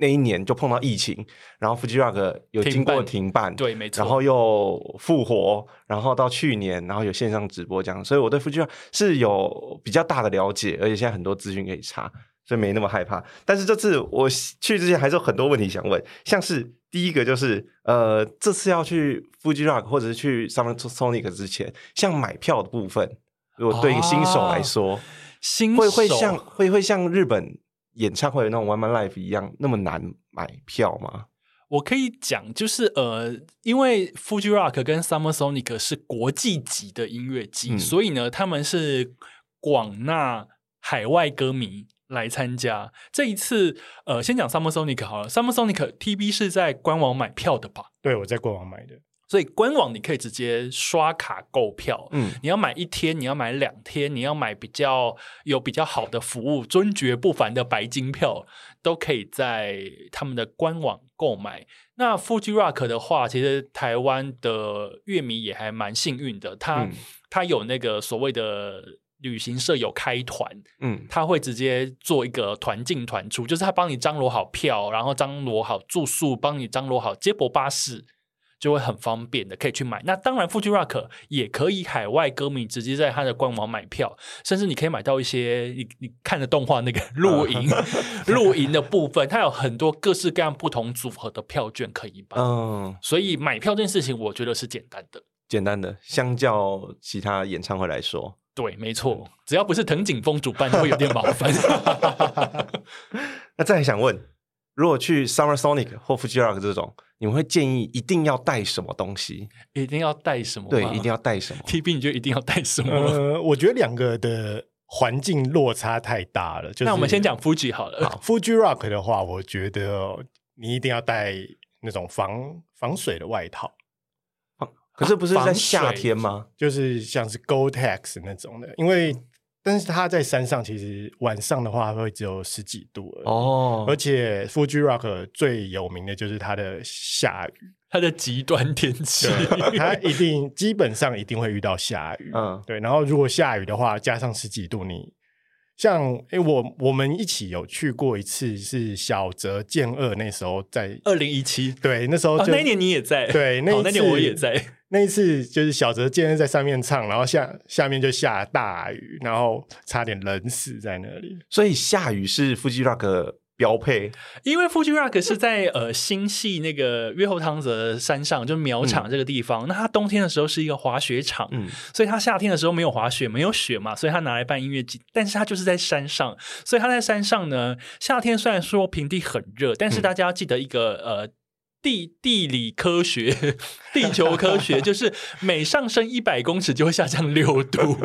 那一年就碰到疫情，然后 Fuji Rock 有经过停办，对，没错，然后又复活，然后到去年，然后有线上直播这样，所以我对 Fuji Rock 是有比较大的了解，而且现在很多资讯可以查，所以没那么害怕。但是这次我去之前还是有很多问题想问，像是第一个就是，呃，这次要去 Fuji Rock 或者是去 Summer Sonic 之前，像买票的部分，如果对一个新手来说，啊、新手会会像会会像日本。演唱会那种 One Man Life 一样那么难买票吗？我可以讲，就是呃，因为 Fuji Rock 跟 Summer Sonic 是国际级的音乐季，嗯、所以呢，他们是广纳海外歌迷来参加。这一次，呃，先讲 Summer Sonic 好了，Summer Sonic TV 是在官网买票的吧？对，我在官网买的。所以官网你可以直接刷卡购票，嗯，你要买一天，你要买两天，你要买比较有比较好的服务，尊爵不凡的白金票，都可以在他们的官网购买。那 Fuji Rock 的话，其实台湾的乐迷也还蛮幸运的，他、嗯、他有那个所谓的旅行社有开团，嗯，他会直接做一个团进团出，就是他帮你张罗好票，然后张罗好住宿，帮你张罗好接驳巴士。就会很方便的，可以去买。那当然，Fuji Rock 也可以海外歌迷直接在他的官网买票，甚至你可以买到一些你你看的动画那个露营露营的部分，它有很多各式各样不同组合的票券可以买。嗯，所以买票这件事情，我觉得是简单的，简单的，相较其他演唱会来说，对，没错，只要不是藤井风主办，就会有点麻烦。那再来想问，如果去 Summer Sonic 或 Fuji Rock 这种，你们会建议一定要带什么东西？一定要带什么？对，一定要带什么？TB，你就一定要带什么？呃，我觉得两个的环境落差太大了。就是、那我们先讲 Fuji 好了。好，Fuji Rock 的话，我觉得你一定要带那种防防水的外套。可是不是在夏天吗？就是像是 Gore-Tex 那种的，因为但是它在山上，其实晚上的话会只有十几度哦。而且 Fuji Rock 最有名的就是它的下雨，它的极端天气，它一定基本上一定会遇到下雨。嗯，对。然后如果下雨的话，加上十几度，你像诶、欸，我我们一起有去过一次，是小泽健二那时候在二零一七，对，那时候那一年你也在，对，那那年我也在。那一次就是小泽健二在上面唱，然后下下面就下大雨，然后差点冷死在那里。所以下雨是 Fuji Rock 标配，因为 Fuji Rock 是在呃新系那个越后汤泽山上，就苗场这个地方。嗯、那它冬天的时候是一个滑雪场，嗯，所以它夏天的时候没有滑雪，没有雪嘛，所以它拿来办音乐节。但是它就是在山上，所以它在山上呢，夏天虽然说平地很热，但是大家要记得一个、嗯、呃。地地理科学，地球科学就是每上升一百公尺就会下降六度，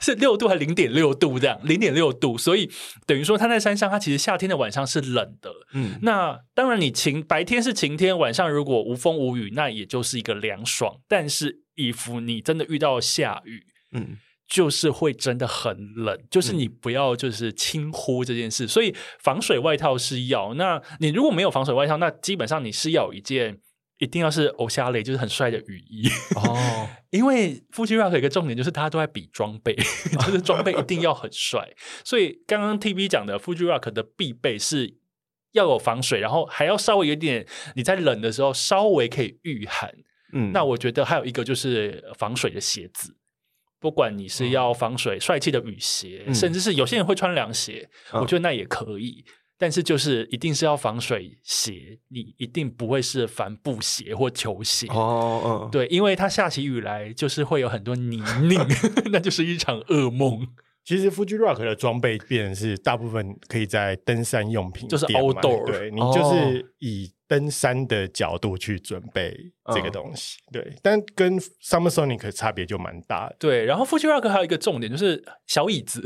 是六度还是零点六度这样？零点六度，所以等于说它在山上，它其实夏天的晚上是冷的。嗯，那当然你晴白天是晴天，晚上如果无风无雨，那也就是一个凉爽。但是，以服你真的遇到下雨，嗯。就是会真的很冷，就是你不要就是轻忽这件事，嗯、所以防水外套是要。那你如果没有防水外套，那基本上你是要有一件一定要是欧夏类，就是很帅的雨衣哦。因为 Fuji Rock 有一个重点就是大家都在比装备，就是装备一定要很帅。所以刚刚 TV 讲的 Fuji Rock 的必备是要有防水，然后还要稍微有点你在冷的时候稍微可以御寒。嗯，那我觉得还有一个就是防水的鞋子。不管你是要防水、帅气的雨鞋，嗯、甚至是有些人会穿凉鞋，嗯、我觉得那也可以。但是就是一定是要防水鞋，你一定不会是帆布鞋或球鞋哦。哦、对，因为它下起雨来就是会有很多泥泞，那就是一场噩梦。其实 Fuji Rock 的装备变是大部分可以在登山用品，就是 outdoor，对，你就是以。登山的角度去准备这个东西，嗯、对，但跟 Summer Sonic 差别就蛮大的。对，然后 Fuji Rock 还有一个重点就是小椅子，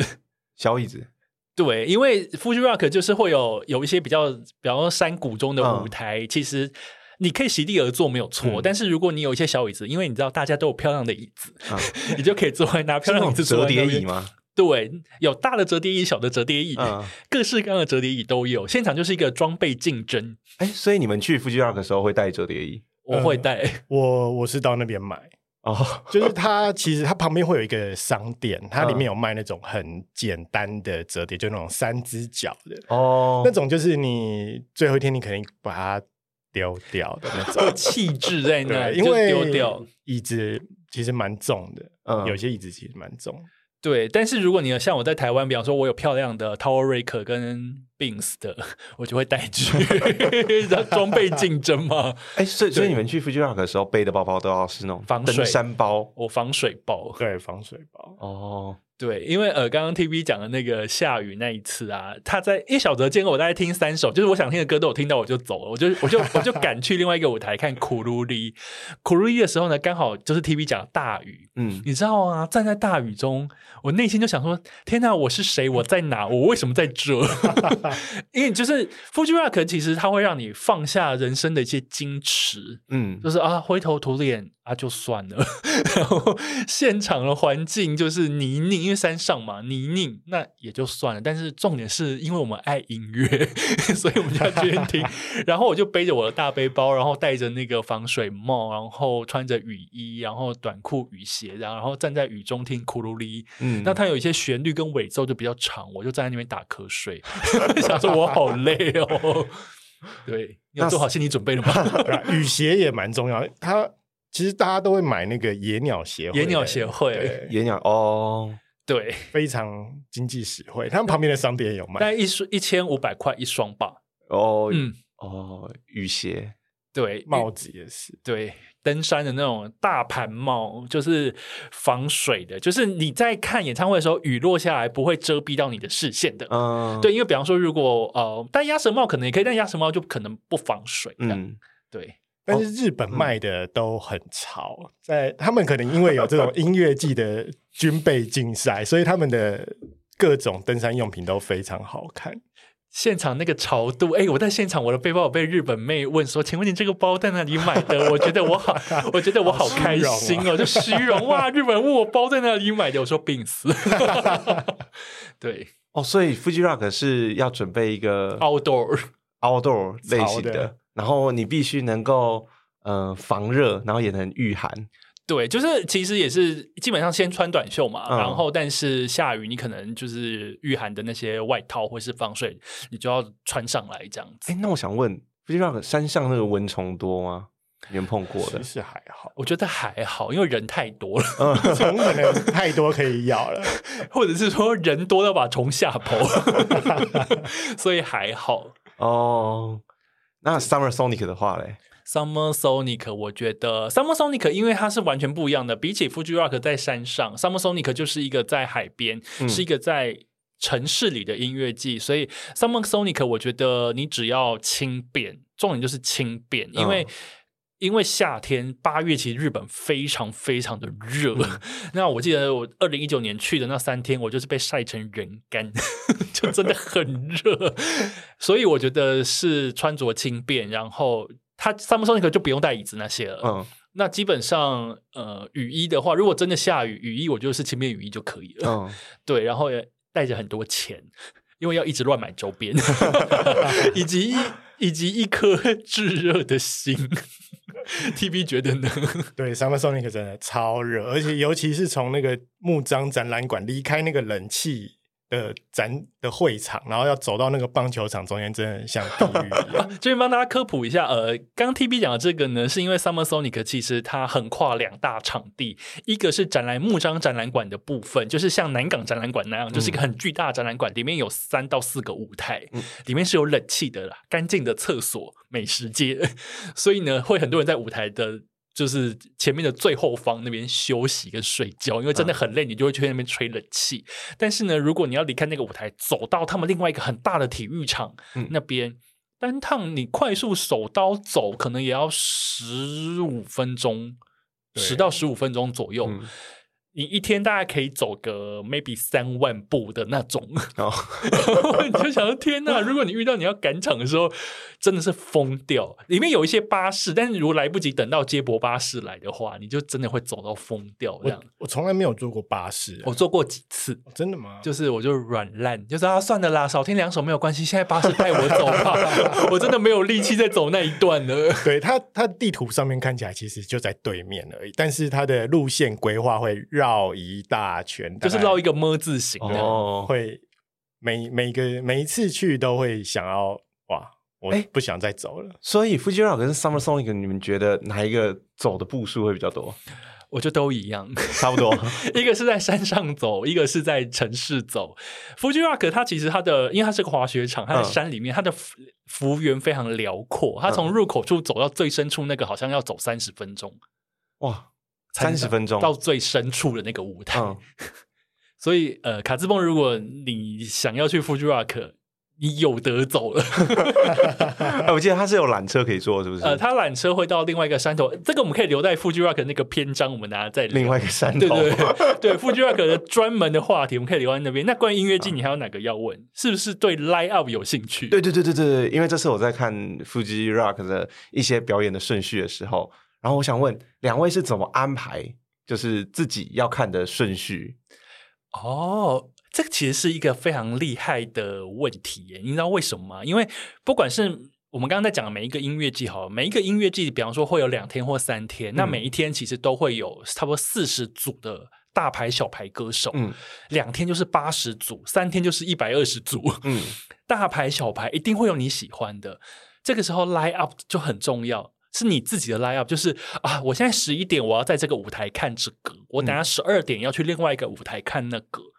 小椅子，对，因为 Fuji Rock 就是会有有一些比较，比方说山谷中的舞台，嗯、其实你可以席地而坐没有错，嗯、但是如果你有一些小椅子，因为你知道大家都有漂亮的椅子，嗯、你就可以坐在拿漂亮椅子折叠椅吗？对，有大的折叠椅，小的折叠椅，嗯、各式各样的折叠椅都有。现场就是一个装备竞争。哎，所以你们去 Fuji Rock 的时候会带折叠椅？我会带，呃、我我是到那边买哦。就是它其实它旁边会有一个商店，它里面有卖那种很简单的折叠，就那种三只脚的哦。那种就是你最后一天你肯定把它丢掉的那种 气质在那，因为丢掉椅子其实蛮重的，嗯，有些椅子其实蛮重。对，但是如果你有像我在台湾，比方说我有漂亮的 Tower Raker 跟 Beams 的，我就会带去，装备竞争嘛。哎，所以所以你们去 Fuji Rock 的时候背的包包都要是那种防水登山包，我防水包，对，防水包。哦。对，因为呃，刚刚 TV 讲的那个下雨那一次啊，他在因为小泽见过我大概听三首，就是我想听的歌都有听到，我就走了，我就我就我就赶去另外一个舞台看苦鲁里。苦鲁里的时候呢，刚好就是 TV 讲大雨，嗯，你知道啊，站在大雨中，我内心就想说：天哪，我是谁？我在哪？我为什么在这？因为就是 Fuji Rock 其实它会让你放下人生的一些矜持，嗯，就是啊，灰头土脸。那、啊、就算了，然后现场的环境就是泥泞，因为山上嘛，泥泞那也就算了。但是重点是因为我们爱音乐，所以我们就要决定听。然后我就背着我的大背包，然后戴着那个防水帽，然后穿着雨衣，然后短裤、雨鞋，然后站在雨中听库鲁里。嗯，那它有一些旋律跟尾奏就比较长，我就站在那边打瞌睡，想说我好累哦。对，你要做好心理准备了吗？雨鞋也蛮重要，它。其实大家都会买那个野鸟协会，野鸟协会，对野鸟哦，对，非常经济实惠。他们旁边的商店也有卖，大概一双一千五百块一双吧。哦，嗯，哦，雨鞋，对，帽子也是，对，登山的那种大盘帽，就是防水的，就是你在看演唱会的时候，雨落下来不会遮蔽到你的视线的。嗯，对，因为比方说，如果呃戴鸭舌帽可能也可以，但鸭舌帽就可能不防水。嗯，对。但是日本卖的都很潮，在他们可能因为有这种音乐季的军备竞赛，所以他们的各种登山用品都非常好看。现场那个潮度，哎，我在现场，我的背包我被日本妹问说：“请问你这个包在哪里买的？”我觉得我好，我觉得我好开心哦，就虚荣哇！日本问我包在哪里买的，我说病死。对哦，所以 Fuji Rock 是要准备一个 outdoor outdoor 类型的。然后你必须能够呃防热，然后也能御寒。对，就是其实也是基本上先穿短袖嘛，嗯、然后但是下雨你可能就是御寒的那些外套或是防水，你就要穿上来这样子。哎，那我想问，不知道山上那个蚊虫多吗？你们碰过的？其实还好，我觉得还好，因为人太多了，虫可能太多可以咬了，或者是说人多到把虫吓跑，所以还好哦。那 Summer Sonic 的话嘞？Summer Sonic，我觉得 Summer Sonic 因为它是完全不一样的，比起 Fuji Rock 在山上，Summer Sonic 就是一个在海边，嗯、是一个在城市里的音乐季，所以 Summer Sonic 我觉得你只要轻便，重点就是轻便，因为、嗯、因为夏天八月其实日本非常非常的热，嗯、那我记得我二零一九年去的那三天，我就是被晒成人干。就真的很热，所以我觉得是穿着轻便，然后它 Summer Sonic 就不用带椅子那些了。嗯，那基本上呃雨衣的话，如果真的下雨，雨衣我觉得是轻便雨衣就可以了。嗯，对，然后也带着很多钱，因为要一直乱买周边，以及以及一颗炙热的心。TB 觉得呢？对，Summer Sonic 真的超热，而且尤其是从那个木章展览馆离开那个冷气。的展的会场，然后要走到那个棒球场中间，真的像地狱一样。这边帮大家科普一下，呃，刚 TB 讲的这个呢，是因为 Summer Sonic 其实它横跨两大场地，一个是展览木章展览馆的部分，就是像南港展览馆那样，就是一个很巨大的展览馆，里面有三到四个舞台，嗯、里面是有冷气的啦，干净的厕所、美食街，所以呢，会很多人在舞台的。就是前面的最后方那边休息跟睡觉，因为真的很累，你就会去那边吹冷气。嗯、但是呢，如果你要离开那个舞台，走到他们另外一个很大的体育场、嗯、那边，单趟你快速手刀走，可能也要十五分钟，十到十五分钟左右。嗯你一天大概可以走个 maybe 三万步的那种，哦、你就想说天哪！如果你遇到你要赶场的时候，真的是疯掉。里面有一些巴士，但是如果来不及等到接驳巴士来的话，你就真的会走到疯掉这样。我我从来没有坐过巴士、啊，我坐过几次，哦、真的吗？就是我就软烂，就是啊算了啦，少听两首没有关系。现在巴士带我走吧，我真的没有力气再走那一段了。对，它，它地图上面看起来其实就在对面而已，但是它的路线规划会绕。绕一大圈，就是绕一个么字形哦。会每每个每一次去都会想要哇，我不想再走了。欸、所以 Fuji Rock 跟 Summer Sonic，你们觉得哪一个走的步数会比较多？我觉得都一样，差不多。一个是在山上走，一个是在城市走。Fuji Rock 它其实它的，因为它是个滑雪场，它在山里面，嗯、它的幅员非常辽阔。它从入口处走到最深处，那个好像要走三十分钟。哇！三十分钟到最深处的那个舞台，嗯、所以呃，卡兹蹦，如果你想要去 Fuji Rock，你有得走了。哎我记得他是有缆车可以坐，是不是？呃，他缆车会到另外一个山头，这个我们可以留在 Fuji Rock 那个篇章，我们大家再另外一个山头。对对对，对 Fuji Rock 的专门的话题，我们可以留在那边。那关于音乐季，你还有哪个要问？嗯、是不是对 Line Up 有兴趣？对对对对对，因为这次我在看 Fuji Rock 的一些表演的顺序的时候。然后我想问两位是怎么安排，就是自己要看的顺序？哦，这个其实是一个非常厉害的问题耶，你知道为什么吗？因为不管是我们刚刚在讲的每一个音乐季，好，每一个音乐季，比方说会有两天或三天，嗯、那每一天其实都会有差不多四十组的大牌、小牌歌手，嗯，两天就是八十组，三天就是一百二十组，嗯，大牌、小牌一定会有你喜欢的，这个时候 line up 就很重要。是你自己的 line up，就是啊，我现在十一点我要在这个舞台看这个，我等下十二点要去另外一个舞台看那个。嗯、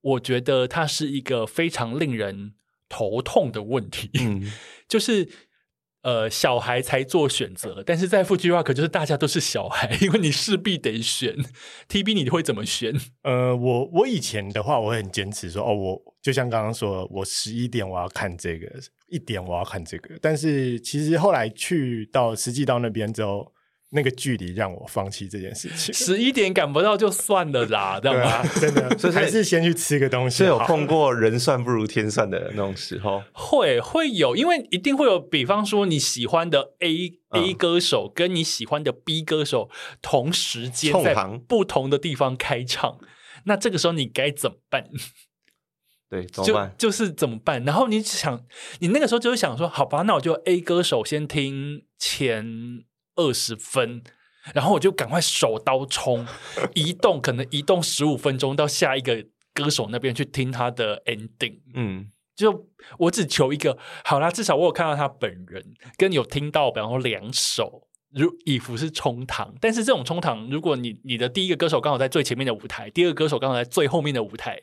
我觉得它是一个非常令人头痛的问题，嗯、就是呃小孩才做选择，但是在 Fuji Rock 就是大家都是小孩，因为你势必得选。TB 你会怎么选？呃，我我以前的话，我会很坚持说，哦，我就像刚刚说，我十一点我要看这个，一点我要看这个。但是其实后来去到实际到那边之后。那个距离让我放弃这件事情。十一点赶不到就算了啦，知道吗？啊、真的，所以还是先去吃个东西。是有碰过人算不如天算的那种时候，会会有，因为一定会有。比方说你喜欢的 A、嗯、A 歌手跟你喜欢的 B 歌手同时间在不同的地方开唱，那这个时候你该怎么办？对，怎么办？就就是怎么办？然后你想，你那个时候就会想说，好吧，那我就 A 歌手先听前。二十分，然后我就赶快手刀冲，移动可能移动十五分钟到下一个歌手那边去听他的 ending。嗯，就我只求一个，好啦，至少我有看到他本人，跟有听到，比方说两首，如以服是冲堂，但是这种冲堂，如果你你的第一个歌手刚好在最前面的舞台，第二个歌手刚好在最后面的舞台，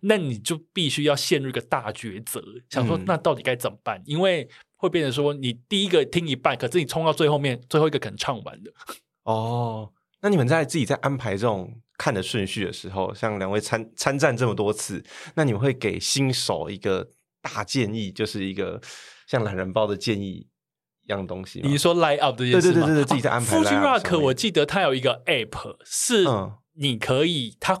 那你就必须要陷入一个大抉择，想说那到底该怎么办？嗯、因为会变成说，你第一个听一半，可是你冲到最后面，最后一个可能唱完的。哦，那你们在自己在安排这种看的顺序的时候，像两位参参战这么多次，那你们会给新手一个大建议，就是一个像懒人包的建议一样东西？你说 line up 的意思吗？对对对对，自己在安排。Fuji Rock，我记得它有一个 app，是你可以它。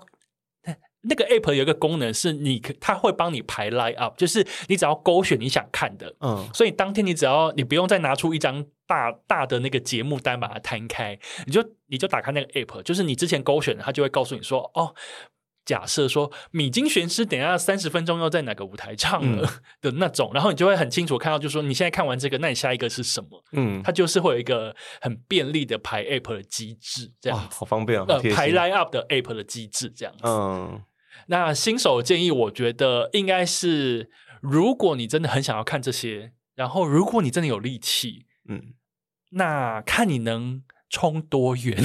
那个 app 有一个功能是你，它会帮你排 line up，就是你只要勾选你想看的，嗯，所以当天你只要你不用再拿出一张大大的那个节目单把它摊开，你就你就打开那个 app，就是你之前勾选的，它就会告诉你说，哦，假设说米津玄师等下三十分钟要在哪个舞台唱了的那种，嗯，然后你就会很清楚看到，就是说你现在看完这个，那你下一个是什么？嗯，它就是会有一个很便利的排 app 的机制，这样好方便啊，呃，排 line up 的 app 的机制这样子，嗯。那新手建议，我觉得应该是，如果你真的很想要看这些，然后如果你真的有力气，嗯，那看你能冲多远，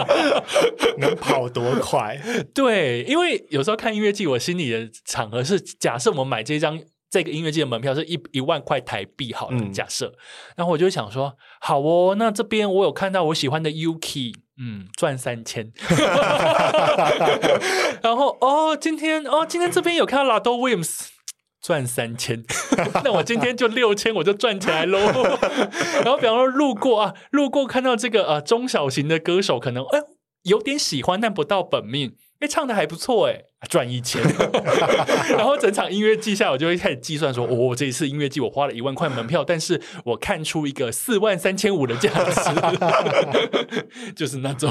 能跑多快。对，因为有时候看音乐季，我心里的场合是，假设我们买这张这个音乐季的门票是一一万块台币，好了，嗯、假设，然后我就想说，好哦，那这边我有看到我喜欢的 Yuki。嗯，赚三千，然后哦，今天哦，今天这边有看到 Lado Williams 赚三千，那我今天就六千，我就赚起来喽。然后比方说路过啊，路过看到这个呃中小型的歌手，可能哎有点喜欢，但不到本命。哎，唱的还不错哎，赚一千，然后整场音乐季下，我就会开始计算说，哦，这一次音乐季我花了一万块门票，但是我看出一个四万三千五的价值，就是那种。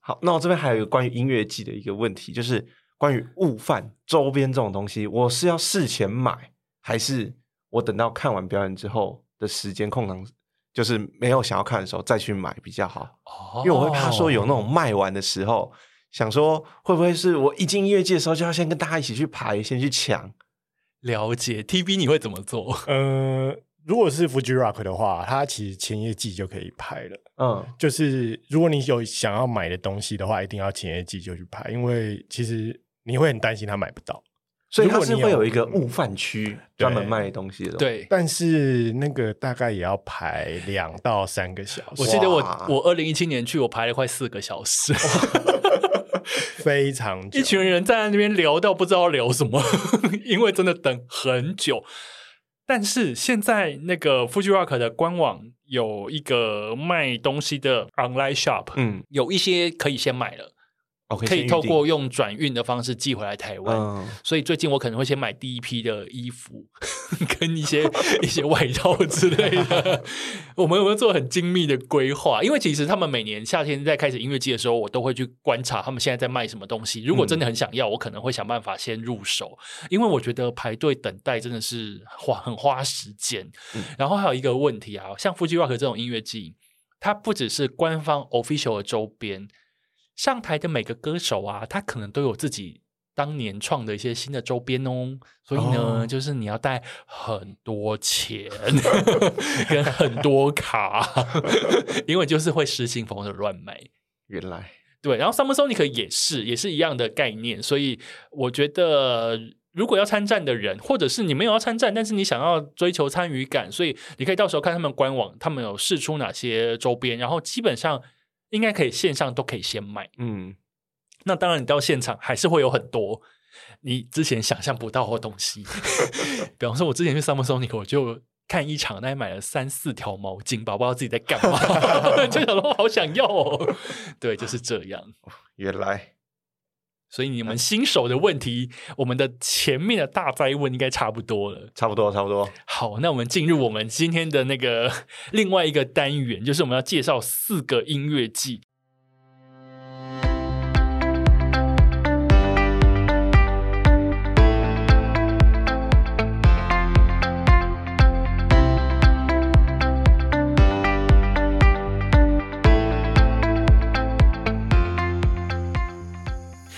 好，那我这边还有一个关于音乐季的一个问题，就是关于物贩周边这种东西，我是要事前买，还是我等到看完表演之后的时间空档，就是没有想要看的时候再去买比较好？哦，因为我会怕说有那种卖完的时候。想说会不会是我一进音乐季的时候就要先跟大家一起去排，先去抢？了解 TB 你会怎么做？呃，如果是 Fuji Rock 的话，它其实前一季就可以排了。嗯，就是如果你有想要买的东西的话，一定要前一季就去排，因为其实你会很担心他买不到。所以它是会有一个悟饭区专门卖东西的。对，但是那个大概也要排两到三个小时。我记得我我二零一七年去，我排了快四个小时。非常久，一群人站在那边聊到不知道聊什么，因为真的等很久。但是现在那个 Fuji Rock 的官网有一个卖东西的 online shop，嗯，有一些可以先买了。可以透过用转运的方式寄回来台湾，嗯，所以最近我可能会先买第一批的衣服，跟一些 一些外套之类的。我们有没有做很精密的规划？因为其实他们每年夏天在开始音乐季的时候，我都会去观察他们现在在卖什么东西。如果真的很想要，我可能会想办法先入手，因为我觉得排队等待真的是花很花时间。嗯，然后还有一个问题啊，像 Fuji Rock 这种音乐季，它不只是官方 official 的周边。上台的每个歌手啊，他可能都有自己当年创的一些新的周边哦，所以呢，哦、就是你要带很多钱 跟很多卡，因为就是会失心疯的乱买。原来。对，然后 Summer Sonic 也是也是一样的概念，所以我觉得如果要参战的人，或者是你没有要参战，但是你想要追求参与感，所以你可以到时候看他们官网，他们有试出哪些周边，然后基本上应该可以线上都可以先买。嗯，那当然你到现场还是会有很多你之前想象不到的东西，比方说我之前去 Summer Sonic，我就看一场，那里买了三四条毛巾，我不知道自己在干嘛，就想说好想要哦。对，就是这样。原来。所以你们新手的问题，我们的前面的大灾问应该差不多了，差不多，差不多。好，那我们进入我们今天的那个 另外一个单元，就是我们要介绍四个音乐祭。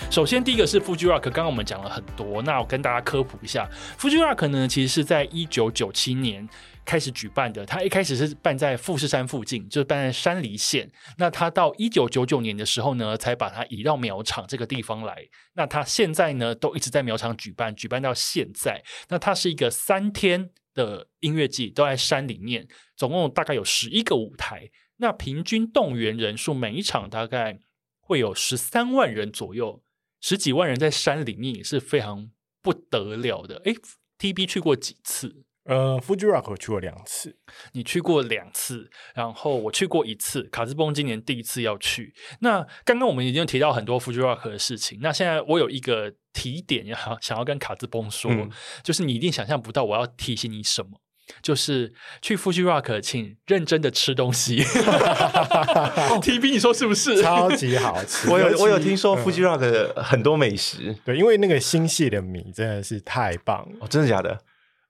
首先，第一个是 Fuji Rock，刚刚我们讲了很多，那我跟大家科普一下，Fuji Rock 呢，其实是在一九九七年开始举办的。它一开始是办在富士山附近，就是办在山梨县。那它到一九九九年的时候呢，才把它移到苗场这个地方来。那它现在呢，都一直在苗场举办，举办到现在。那它是一个三天的音乐季，都在山里面，总共大概有十一个舞台。那平均动员人数，每一场大概会有十三万人左右。十几万人在山里面也是非常不得了的。诶，TB 去过几次？呃，Fuji Rock 我去过两次，你去过两次，然后我去过一次。卡兹崩今年第一次要去。那刚刚我们已经提到很多 Fuji Rock 的事情。那现在我有一个提点要想要跟卡兹崩说，嗯，就是你一定想象不到我要提醒你什么。就是去 Fuji Rock，请认真的吃东西。TB，你说是不是？超级好吃。我有我有听说 Fuji Rock 的很多美食，嗯，对，因为那个新系的米真的是太棒了。哦，真的假的？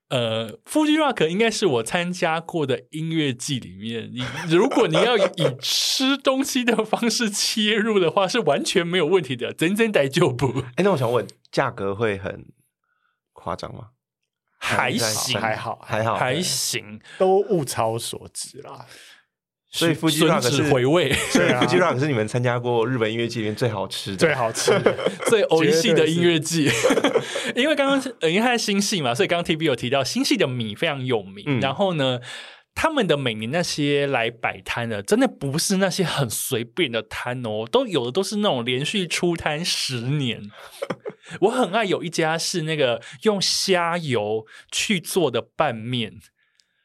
呃，Fuji Rock 应该是我参加过的音乐季里面，你如果你要以吃东西的方式切入的话，是完全没有问题的，真真大丈夫。哎，那我想问，价格会很夸张吗？还行，还好，还好，还行，都物超所值啦。所以夫妻浪可是回味，所以 Fuji Rock 是你们参加过日本音乐季里面最好吃的、最好吃。的、最欧系的音乐季。因为刚刚因为它是新系嘛，所以刚刚 TB 有提到新系的米非常有名。嗯、然后呢，他们的每年那些来摆摊的，真的不是那些很随便的摊哦，都有的都是那种连续出摊十年。我很爱有一家是那个用虾油去做的拌面，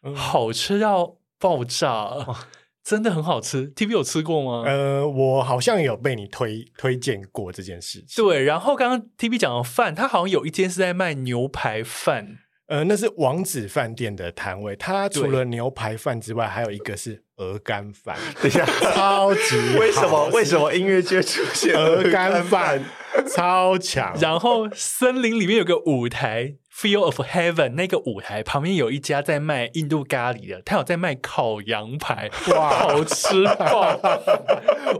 嗯、好吃到爆炸，哦、真的很好吃。TB 有吃过吗？呃，我好像有被你推推荐过这件事情。对，然后刚刚 TB 讲的饭，他好像有一间是在卖牛排饭。呃，那是王子饭店的摊位，它除了牛排饭之外，还有一个是鹅肝饭。等一下，超级 为什么？为什么音乐界出现鹅肝饭？超强！然后森林里面有个舞台。Feel of Heaven 那个舞台旁边有一家在卖印度咖喱的，他有在卖烤羊排，哇，好吃爆！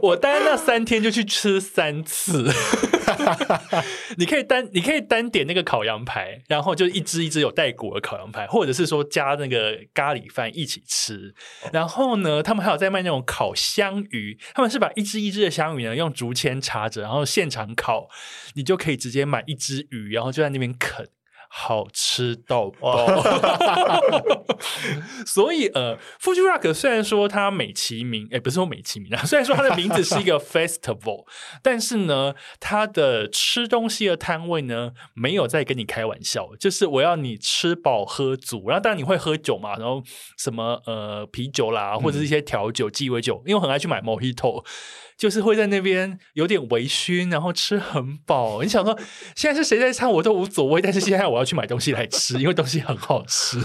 我待那三天就去吃三次。你可以单你可以单点那个烤羊排，然后就一只一只有带骨的烤羊排，或者是说加那个咖喱饭一起吃。然后呢，他们还有在卖那种烤香鱼，他们是把一只一只的香鱼呢用竹签插着，然后现场烤，你就可以直接买一只鱼，然后就在那边啃。好吃到爆！所以呃，Fuji Rock 虽然说它美其名，哎，不是说美其名啊，虽然说它的名字是一个 festival，但是呢，它的吃东西的摊位呢，没有在跟你开玩笑，就是我要你吃饱喝足，然后当然你会喝酒嘛，然后什么呃啤酒啦，或者是一些调酒、鸡尾酒，因为我很爱去买 Mojito。就是会在那边有点微醺，然后吃很饱。你想说 现在是谁在唱我都无所谓，但是现在我要去买东西来吃，因为东西很好吃。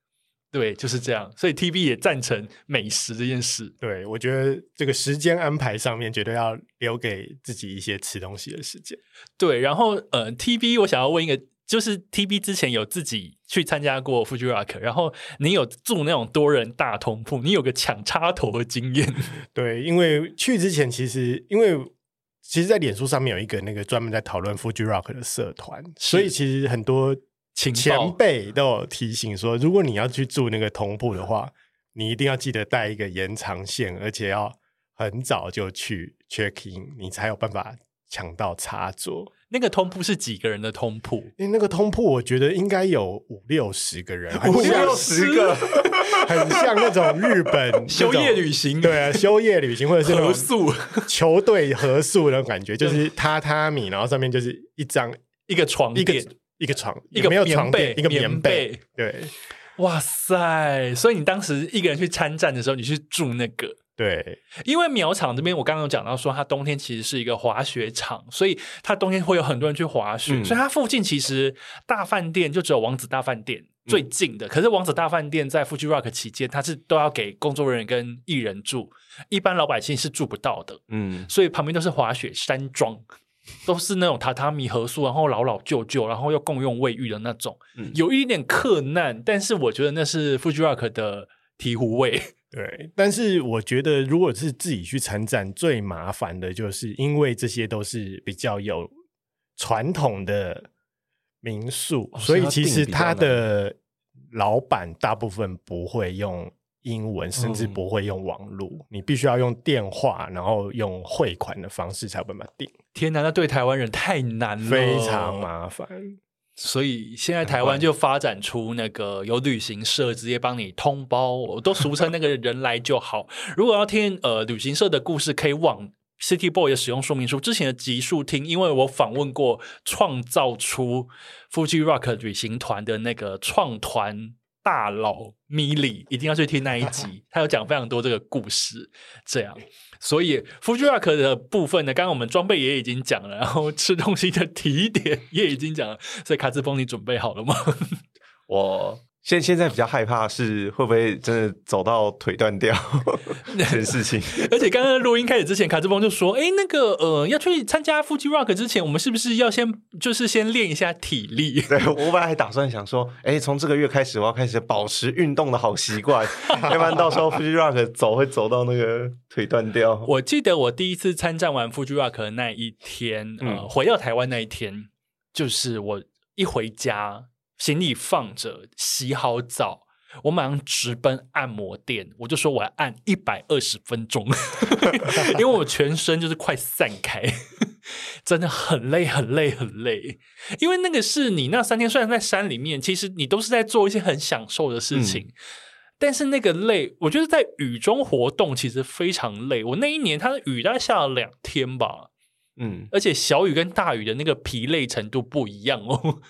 对，就是这样。所以 TB 也赞成美食这件事。对，我觉得这个时间安排上面绝对要留给自己一些吃东西的时间。对，然后呃，TB 我想要问一个。就是 TB 之前有自己去参加过 Fuji Rock，然后你有住那种多人大通铺，你有个抢插头的经验。对，因为去之前其实，因为其实，在脸书上面有一个那个专门在讨论 Fuji Rock 的社团，所以其实很多前辈都有提醒说，如果你要去住那个通铺的话，你一定要记得带一个延长线，而且要很早就去 check in，你才有办法。抢到插座。那个通铺是几个人的通铺？因为那个通铺，我觉得应该有五六十个人，五六十个，很像那种日本休业旅行。对啊，休业旅行或者是合宿 球队合宿那种感觉，就是榻榻米，然后上面就是一张一个床垫，一个一个床，一个没有床被，一个棉被。对，哇塞！所以你当时一个人去参战的时候，你去住那个。对，因为苗场这边，我刚刚有讲到说，它冬天其实是一个滑雪场，所以它冬天会有很多人去滑雪，嗯、所以它附近其实大饭店就只有王子大饭店最近的。嗯、可是王子大饭店在 Fuji Rock 期间，它是都要给工作人员跟艺人住，一般老百姓是住不到的。嗯，所以旁边都是滑雪山庄，都是那种榻榻米合宿，然后老老旧旧，然后又共用卫浴的那种，嗯、有一点克难，但是我觉得那是 Fuji Rock 的醍醐味。对，但是我觉得，如果是自己去参展，最麻烦的就是，因为这些都是比较有传统的民宿，哦、所以其实他的老板大部分不会用英文，甚至不会用网络，嗯、你必须要用电话，然后用汇款的方式才有办法订。天哪，那对台湾人太难了，非常麻烦。所以现在台湾就发展出那个有旅行社直接帮你通包，我都俗称那个人来就好。如果要听呃旅行社的故事，可以往 City Boy 的使用说明书之前的集数听，因为我访问过创造出 Fuji Rock 旅行团的那个创团大佬 Milly，一定要去听那一集，他有讲非常多这个故事，这样。所以 Fuji Rock 的部分呢，刚刚我们装备也已经讲了，然后吃东西的提点也已经讲了，所以卡兹风，你准备好了吗？我。现现在比较害怕是会不会真的走到腿断掉 这件事情，而且刚刚录音开始之前，卡兹峰就说：“哎，那个呃，要去参加 Fuji Rock 之前，我们是不是要先就是先练一下体力？” 对，我本来还打算想说：“哎，从这个月开始，我要开始保持运动的好习惯，要不然到时候 Fuji Rock 走会走到那个腿断掉。”我记得我第一次参战完 Fuji Rock 的那一天，呃，回到台湾那一天，就是我一回家。行李放着，洗好澡，我马上直奔按摩店。我就说我要按一百二十分钟，因为我全身就是快散开，真的很累，很累，很累。因为那个是你那三天，虽然在山里面，其实你都是在做一些很享受的事情，嗯、但是那个累，我觉得在雨中活动其实非常累。我那一年，它的雨大概下了两天吧，嗯，而且小雨跟大雨的那个疲累程度不一样哦。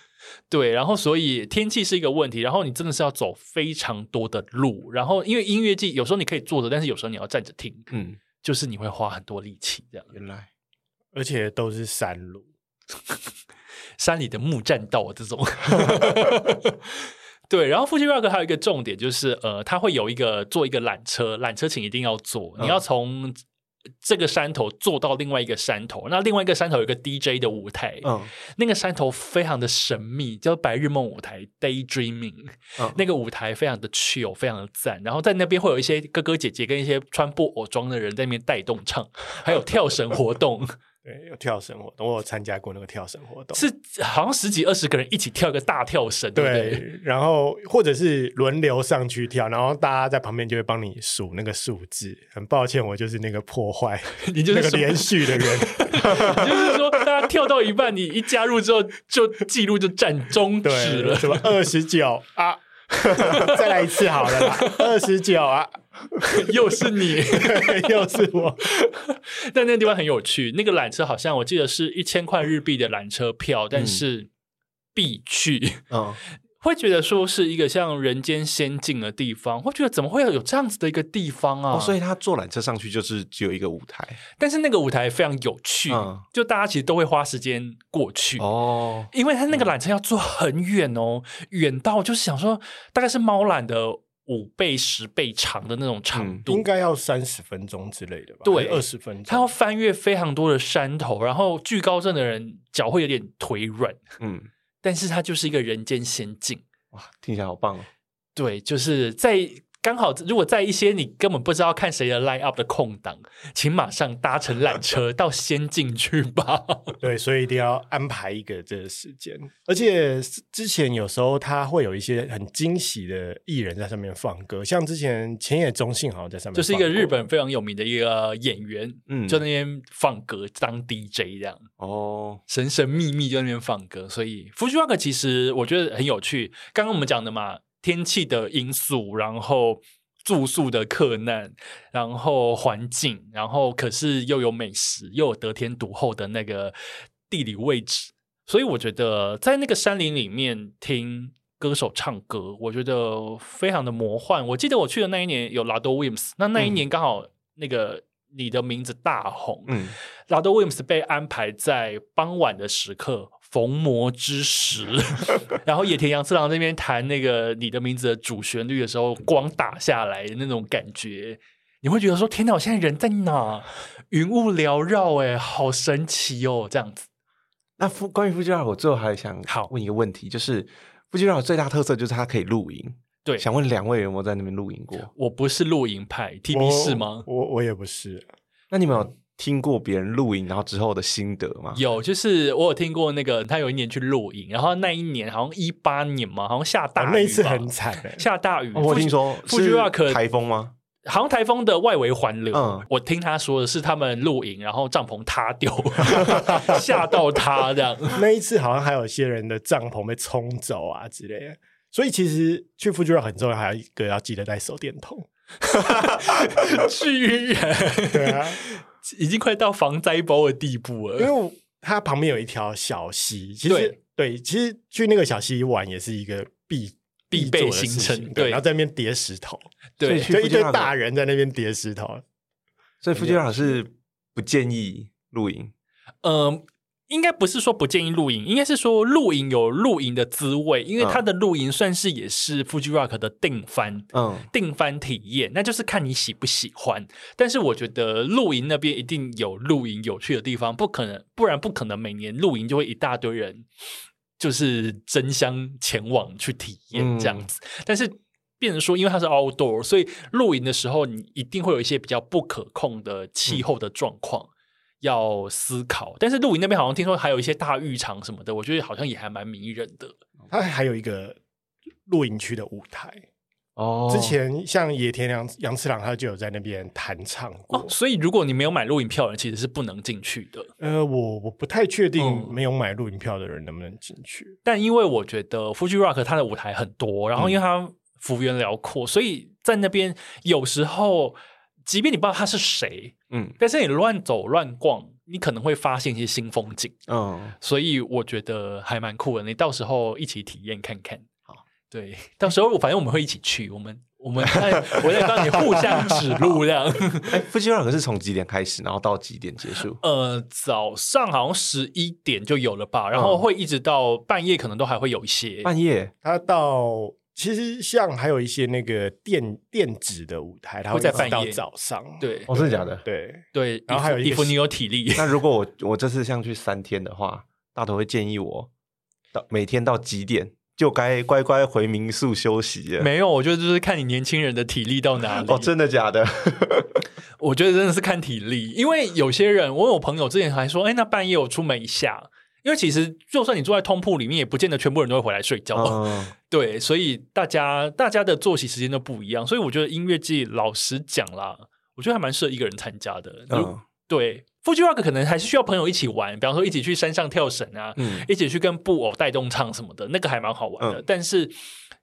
对，然后所以天气是一个问题，然后你真的是要走非常多的路，然后因为音乐季有时候你可以坐着，但是有时候你要站着听，嗯，就是你会花很多力气这样。原来，而且都是山路，山里的木栈道这种。对，然后 Fuji Rock 还有一个重点就是，呃，它会有一个坐一个缆车，缆车请一定要坐，你要从。这个山头坐到另外一个山头，那另外一个山头有一个 DJ 的舞台，嗯，那个山头非常的神秘，叫白日梦舞台 （Daydreaming）。嗯，那个舞台非常的 chill，非常的赞。然后在那边会有一些哥哥姐姐跟一些穿布偶装的人在那边带动唱，还有跳绳活动。对，有跳绳活动，我有参加过那个跳绳活动，是好像十几二十个人一起跳一个大跳绳，对，对，对，然后或者是轮流上去跳，然后大家在旁边就会帮你数那个数字。很抱歉，我就是那个破坏，你就是那个连续的人，就是说大家跳到一半，你一加入之后就记录就占终止了，什么二十九啊，再来一次好了啦，二十九啊。又是你，又是我。但那个地方很有趣，那个缆车好像我记得是一千块日币的缆车票，但是必去。嗯，会觉得说是一个像人间仙境的地方，会觉得怎么会有这样子的一个地方啊？哦，所以他坐缆车上去就是只有一个舞台，但是那个舞台非常有趣，嗯，就大家其实都会花时间过去哦，因为他那个缆车要坐很远哦，远到就是想说大概是猫缆的。五倍、十倍长的那种长度，嗯、应该要三十分钟之类的吧？对，二十分钟。他要翻越非常多的山头，然后惧高症的人脚会有点腿软。嗯，但是他就是一个人间仙境。哇，听起来好棒哦！对，就是在。刚好如果在一些你根本不知道看谁的 line up 的空档，请马上搭乘缆车 到先进去吧。对，所以一定要安排一个这个时间。而且之前有时候他会有一些很惊喜的艺人在上面放歌，像之前前野忠信好像在上面，就是一个日本非常有名的一个演员，嗯就那边放歌当 DJ 这样。哦，神神秘秘就在那边放歌，所以 Fuji Rock 其实我觉得很有趣。刚刚我们讲的嘛，天气的因素，然后住宿的客难，然后环境，然后可是又有美食，又有得天独厚的那个地理位置，所以我觉得在那个山林里面听歌手唱歌，我觉得非常的魔幻。我记得我去的那一年有 Lado Williams，那那一年刚好那个。你的名字大红，嗯，拉多威廉姆斯被安排在傍晚的时刻逢魔之时，然后野田洋次郎那边弹那个你的名字的主旋律的时候，光打下来的那种感觉，你会觉得说：天哪，我现在人在哪？云雾缭绕，哎，好神奇哦，这样子。那富关于 Fuji Rock，我最后还想好问一个问题，就是 Fuji Rock 最大特色就是它可以露营。对，想问两位有没有在那边露营过？我不是露营派，TB 是吗？我我也不是。那你们有听过别人露营然后之后的心得吗？有，就是我有听过那个他有一年去露营，然后那一年好像一八年嘛，好像下大雨，那一次很惨，下大雨。我听说 Fuji Rock 台风吗？好像台风的外围环流。嗯，我听他说的是他们露营，然后帐篷塌掉，吓到他这样。那一次好像还有一些人的帐篷被冲走啊之类的。所以其实去 Fuji 很重要，还有一个要记得带手电筒。巨人对啊，已经快到防灾包的地步了。因为它旁边有一条小溪，其实对，对，其实去那个小溪玩也是一个必必备行程。对，对，然后在那边叠石头，对，就一堆大人在那边叠石头。所以 Fuji Rock 是不建议露营。嗯。应该不是说不建议露营，应该是说露营有露营的滋味，因为它的露营算是也是 Fuji Rock 的定番，嗯，定番体验，那就是看你喜不喜欢。但是我觉得露营那边一定有露营有趣的地方，不可能，不然不可能每年露营就会一大堆人就是争相前往去体验这样子。嗯、但是变成说，因为它是 outdoor，所以露营的时候你一定会有一些比较不可控的气候的状况。嗯要思考，但是露营那边好像听说还有一些大浴场什么的，我觉得好像也还蛮迷人的。它还有一个露营区的舞台哦，之前像野田洋杨次郎他就有在那边弹唱过。哦，所以如果你没有买露营票的人，其实是不能进去的。呃，我我不太确定没有买露营票的人能不能进去，嗯，但因为我觉得 Fuji Rock 它的舞台很多，然后因为它幅员辽阔，所以在那边有时候。即便你不知道他是谁，嗯，但是你乱走乱逛，你可能会发现一些新风景，嗯，所以我觉得还蛮酷的。你到时候一起体验看看，好，对，到时候反正我们会一起去，我们我们 我在帮你互相指路这样。哎，Fuji Rock 是从几点开始，然后到几点结束？呃，早上好像十一点就有了吧，然后会一直到半夜，可能都还会有一些。半夜，他到。其实像还有一些那个电电子的舞台，它会在半夜到早上。对，哦，真的假的？对对。然后还有衣服，你有体力。那如果我我这次像去三天的话，大头会建议我到每天到几点就该乖乖回民宿休息。没有，我觉得就是看你年轻人的体力到哪里。哦，真的假的？我觉得真的是看体力，因为有些人，我有朋友之前还说，哎，那半夜我出门一下。因为其实，就算你住在通铺里面，也不见得全部人都会回来睡觉。嗯、对，所以大家大家的作息时间都不一样。所以我觉得音乐季，老实讲啦，我觉得还蛮适合一个人参加的。嗯、对，Fuji Rock 可能还是需要朋友一起玩，比方说一起去山上跳绳啊，嗯、一起去跟布偶带动唱什么的，那个还蛮好玩的。嗯、但是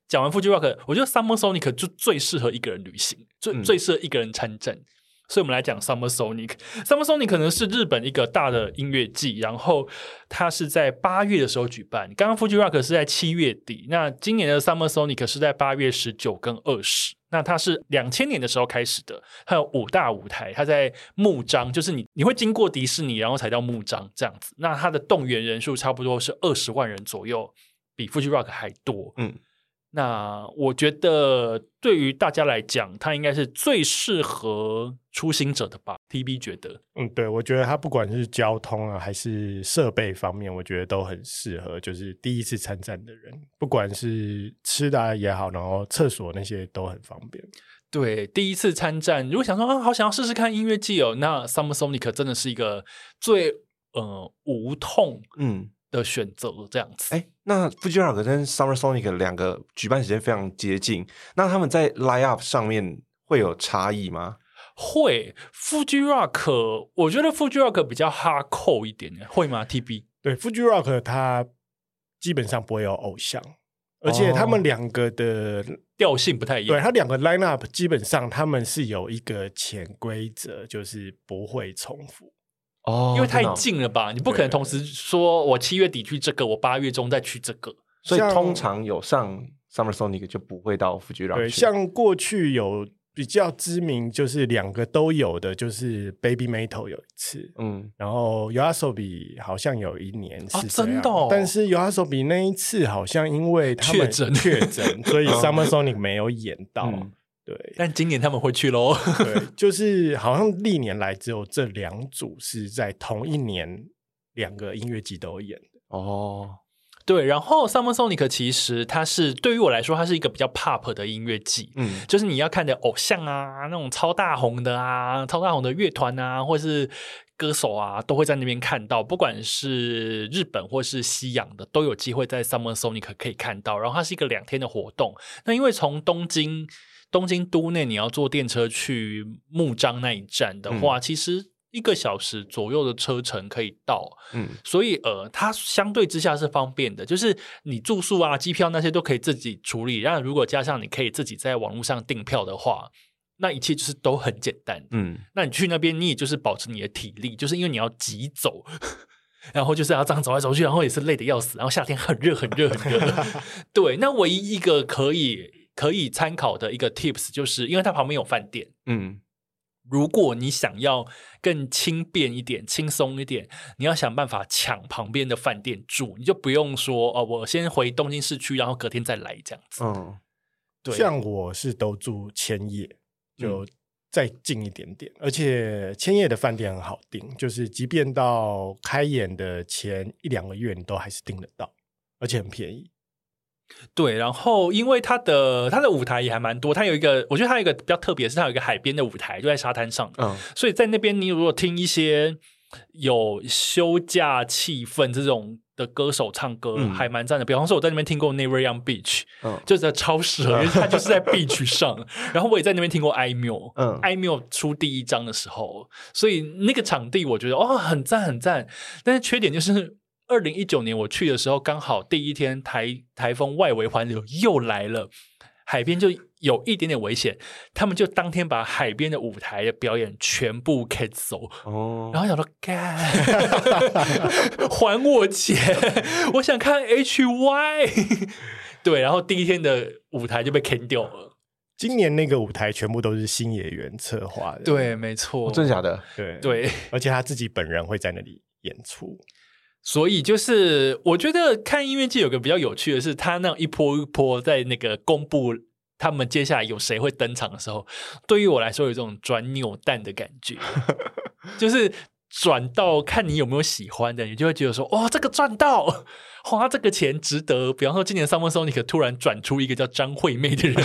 讲完 Fuji Rock，我觉得 Summer Sonic 就最适合一个人旅行，最、嗯、最适合一个人参战。所以，我们来讲 Summer Sonic。Summer Sonic 可能是日本一个大的音乐季，然后它是在八月的时候举办。刚刚 Fuji Rock 是在七月底，那今年的 Summer Sonic 是在八月十九跟二十。那它是两千年的时候开始的，它有五大舞台，它在木张，就是你你会经过迪士尼，然后才到木张这样子。那它的动员人数差不多是二十万人左右，比 Fuji Rock 还多。嗯。那我觉得对于大家来讲，它应该是最适合初心者的吧？TB 觉得，嗯，对，我觉得它不管是交通啊，还是设备方面，我觉得都很适合，就是第一次参战的人，不管是吃的也好，然后厕所那些都很方便。对，第一次参战，如果想说啊，好想要试试看音乐季哦，那 Summer Sonic 真的是一个最呃无痛嗯的选择，这样子。哎，那 Fuji Rock 跟 Summer Sonic 两个举办时间非常接近，那他们在 Line Up 上面会有差异吗？会，Fuji Rock 我觉得 Fuji Rock 比较 hardcore 一点，会吗？TB 对，Fuji Rock 它基本上不会有偶像。而且他们两个的调性不太一样。对，他两个 line up 基本上他们是有一个潜规则，就是不会重复哦，因为太近了吧？你不可能同时说我七月底去这个，我八月中再去这个，所以通常有上 Summer Sonic 就不会到 Fuji Rock。对，像过去有。比较知名就是两个都有的，就是 Baby Metal 有一次，嗯，然后 YOASOBI 好像有一年是、啊、真的、哦，但是 YOASOBI 那一次好像因为他们确诊。确诊，所以 Summer Sonic 没有演到，嗯、对。但今年他们会去喽，对，就是好像历年来只有这两组是在同一年两个音乐季都演的哦。对，然后 Summer Sonic 其实它是对于我来说，它是一个比较 pop 的音乐季，嗯，就是你要看的偶像啊，那种超大红的啊，超大红的乐团啊，或是歌手啊，都会在那边看到，不管是日本或是西洋的，都有机会在 Summer Sonic 可以看到。然后它是一个两天的活动，那因为从东京东京都内你要坐电车去木张那一站的话，嗯、其实。一个小时左右的车程可以到，嗯，所以呃，它相对之下是方便的，就是你住宿啊、机票那些都可以自己处理。然后如果加上你可以自己在网络上订票的话，那一切就是都很简单，嗯。那你去那边，你也就是保持你的体力，就是因为你要急走，然后就是要这样走来走去，然后也是累得要死。然后夏天很热，很热，很热。对，那唯一一个可以可以参考的一个 tips，就是因为它旁边有饭店，嗯。如果你想要更轻便一点、轻松一点，你要想办法抢旁边的饭店住，你就不用说哦，我先回东京市区，然后隔天再来这样子。嗯，对，像我是都住千叶，就再近一点点，嗯、而且千叶的饭店很好订，就是即便到开演的前一两个月，你都还是订得到，而且很便宜。对，然后因为他的他的舞台也还蛮多，它有一个，我觉得它有一个比较特别，是它有一个海边的舞台，就在沙滩上。嗯，所以在那边，你如果听一些有休假气氛这种的歌手唱歌，嗯、还蛮赞的。比方说，我在那边听过 Never Young Beach，嗯，就在超适合，因为它就是在 beach 上。然后我也在那边听过 Aimyon，嗯，Aimyon 出第一张的时候，所以那个场地我觉得哦很赞很赞，但是缺点就是。二零一九年我去的时候，刚好第一天台台风外围环流又来了，海边就有一点点危险。他们就当天把海边的舞台的表演全部 cancel 哦，然后想说干，还我钱，我想看 HY。对，然后第一天的舞台就被 cancel 掉了。今年那个舞台全部都是新野源策划的，对，没错，哦，真的假的？对对，而且他自己本人会在那里演出。所以就是，我觉得看音乐季有个比较有趣的是，他那一波一波在那个公布他们接下来有谁会登场的时候，对于我来说有一种转扭蛋的感觉，就是转到看你有没有喜欢的，你就会觉得说，哇，这个赚到，花这个钱值得。比方说，今年 Summer Sonic 突然转出一个叫张惠妹的人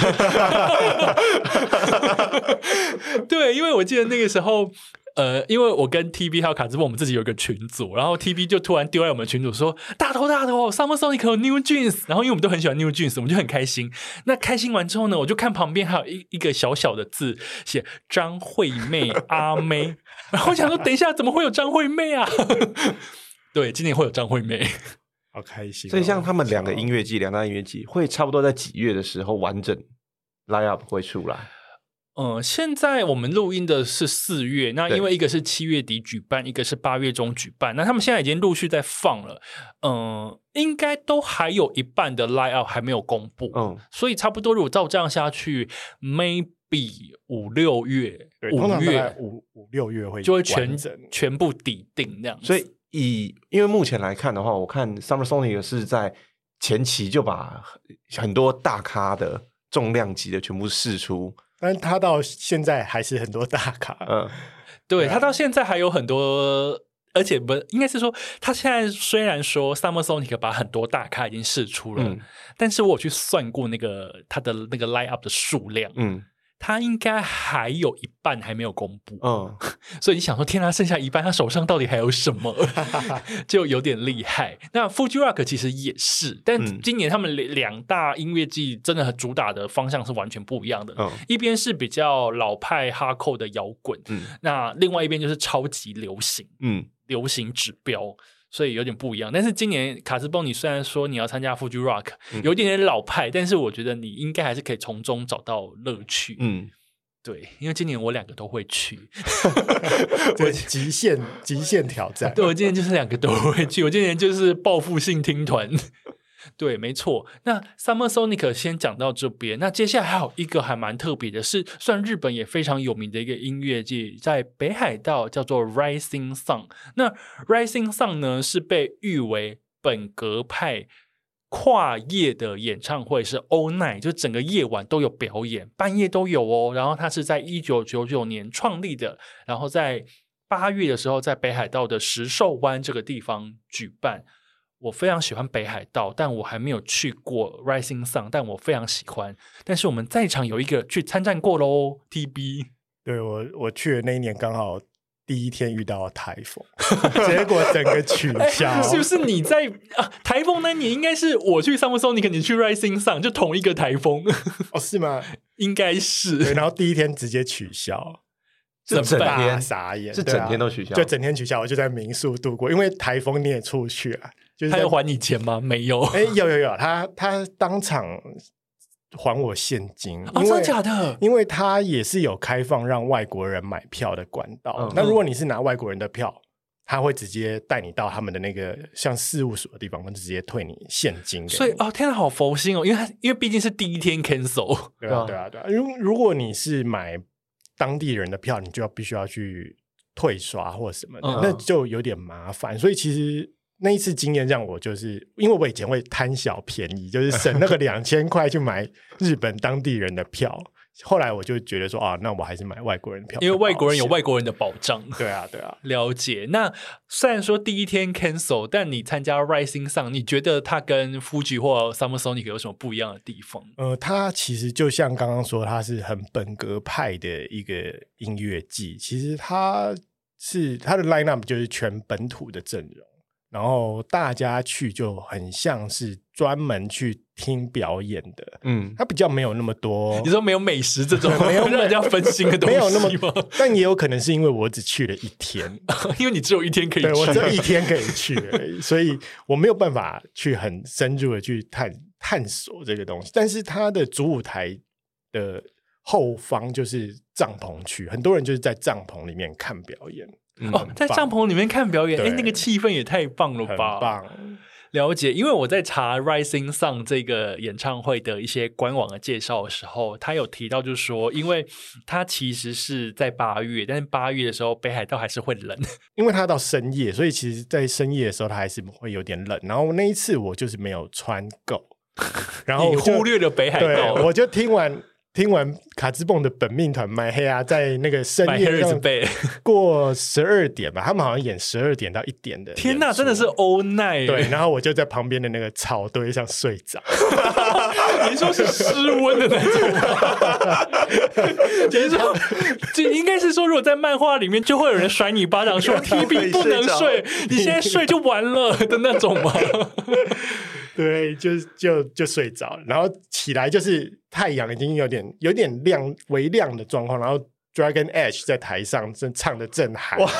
对，因为我记得那个时候。呃，因为我跟 TB 还有卡兹布，我们自己有一个群组，然后 TB 就突然丢在我们群组说：“大头大头，Summer Sonic 有 New Jeans。”然后因为我们都很喜欢 New Jeans，我们就很开心。那开心完之后呢，我就看旁边还有一一个小小的字写张惠妹阿妹，然后我想说等一下怎么会有张惠妹啊？对，今年会有张惠妹，好开心哦。所以像他们两个音乐季，两大音乐季会差不多在几月的时候完整 line up 会出来？嗯，现在我们录音的是四月，那因为一个是七月底举办，一个是八月中举办，那他们现在已经陆续在放了，嗯，应该都还有一半的 line up 还没有公布，嗯，所以差不多如果照这样下去，maybe 五六月，五月五五六月会就会全整。全部抵定那样子。所以以因为目前来看的话，我看 Summer Sonic 是在前期就把很多大咖的重量级的全部试出，但他到现在还是很多大咖。嗯，对，他到现在还有很多。而且不应该是说，他现在虽然说 Summer Sonic 把很多大咖已经试出了，嗯、但是我有去算过那个他的那个 line up 的数量，嗯，他应该还有一半还没有公布，嗯，所以你想说，天啊，剩下一半，他手上到底还有什么？就有点厉害。那 Fuji Rock 其实也是，但今年他们两大音乐季真的很主打的方向是完全不一样的，嗯，一边是比较老派 Hardcore 的摇滚，嗯，那另外一边就是超级流行，嗯。流行指标，所以有点不一样。但是今年卡斯邦，你虽然说你要参加 Fuji Rock，有一点点老派，嗯、但是我觉得你应该还是可以从中找到乐趣。嗯，对，因为今年我两个都会去，我极限极限挑战。对，我今年就是两个都会去，我今年就是报复性听团。对，没错。那 Summer Sonic 先讲到这边，那接下来还有一个还蛮特别的是，算日本也非常有名的一个音乐季，在北海道叫做 Rising Sun。那 Rising Sun 呢，是被誉为本格派跨夜的演唱会，是 All Night，就整个夜晚都有表演，半夜都有哦。然后它是在一九九九年创立的，然后在八月的时候，在北海道的石兽湾这个地方举办。我非常喜欢北海道，但我还没有去过 Rising Sun，但我非常喜欢。但是我们在场有一个去参战过喽，TB。对，我我去的那一年刚好第一天遇到了台风，结果整个取 消。欸、是不是你在啊？台风那年应该是我去 Summer Sonic，你肯定去 Rising Sun，就同一个台风哦？是吗？应该是。然后第一天直接取消，整天傻眼，是整天都取消，就整天取消。我就在民宿度过，因为台风你也出不去啊。就是、他要还你钱吗？没有。哎、欸，有有有，他他当场还我现金。啊、哦，真的假的？因为他也是有开放让外国人买票的管道。嗯、那如果你是拿外国人的票，他会直接带你到他们的那个像事务所的地方，他直接退你现金。所以哦，天哪，好佛心哦！因为他因为毕竟是第一天 cancel。对啊，对啊，对啊。如如果你是买当地人的票，你就要必须要去退刷或什么的，嗯、那就有点麻烦。所以其实。那一次经验让我就是，因为我以前会贪小便宜，就是 省那个两千块去买日本当地人的票。后来我就觉得说啊，那我还是买外国人票，因为外国人有外国人的保障。对啊，对啊，了解。那虽然说第一天 cancel，但你参加 Rising Sun，你觉得它跟 Fuji 或 Summer Sonic 有什么不一样的地方？呃，它其实就像刚刚说，它是很本格派的一个音乐季。其实它是它的 lineup 就是全本土的阵容。然后大家去就很像是专门去听表演的，嗯，它比较没有那么多。你说没有美食这种，没有让人家分心的东西，没有那么。但也有可能是因为我只去了一天，因为你只有一天可以去，对，我只有一天可以去而已，所以我没有办法去很深入的去探探索这个东西。但是它的主舞台的后方就是帐篷区，很多人就是在帐篷里面看表演。哦，在帐篷里面看表演，哎，那个气氛也太棒了吧！棒，了解。因为我在查 Rising Sun 这个演唱会的一些官网的介绍的时候，他有提到，就是说，因为他其实是在八月，但是八月的时候北海道还是会冷，因为他到深夜，所以其实，在深夜的时候，他还是会有点冷。然后那一次我就是没有穿够，然后忽略了北海道，我就听完。听完卡兹蹦的本命团麦黑啊，在那个深夜过十二点吧，他们好像演十二点到一点的。天哪，真的是 all night！对，然后我就在旁边的那个草堆上睡着。你说是失温的那种？其实说，这应该是说，如果在漫画里面，就会有人甩你巴掌，说 TB 不能睡，你现在睡就完了的那种吗？对，就就就睡着了，然后起来就是太阳已经有点有点亮微亮的状况，然后 Dragon Edge 在台上正唱的正嗨，哇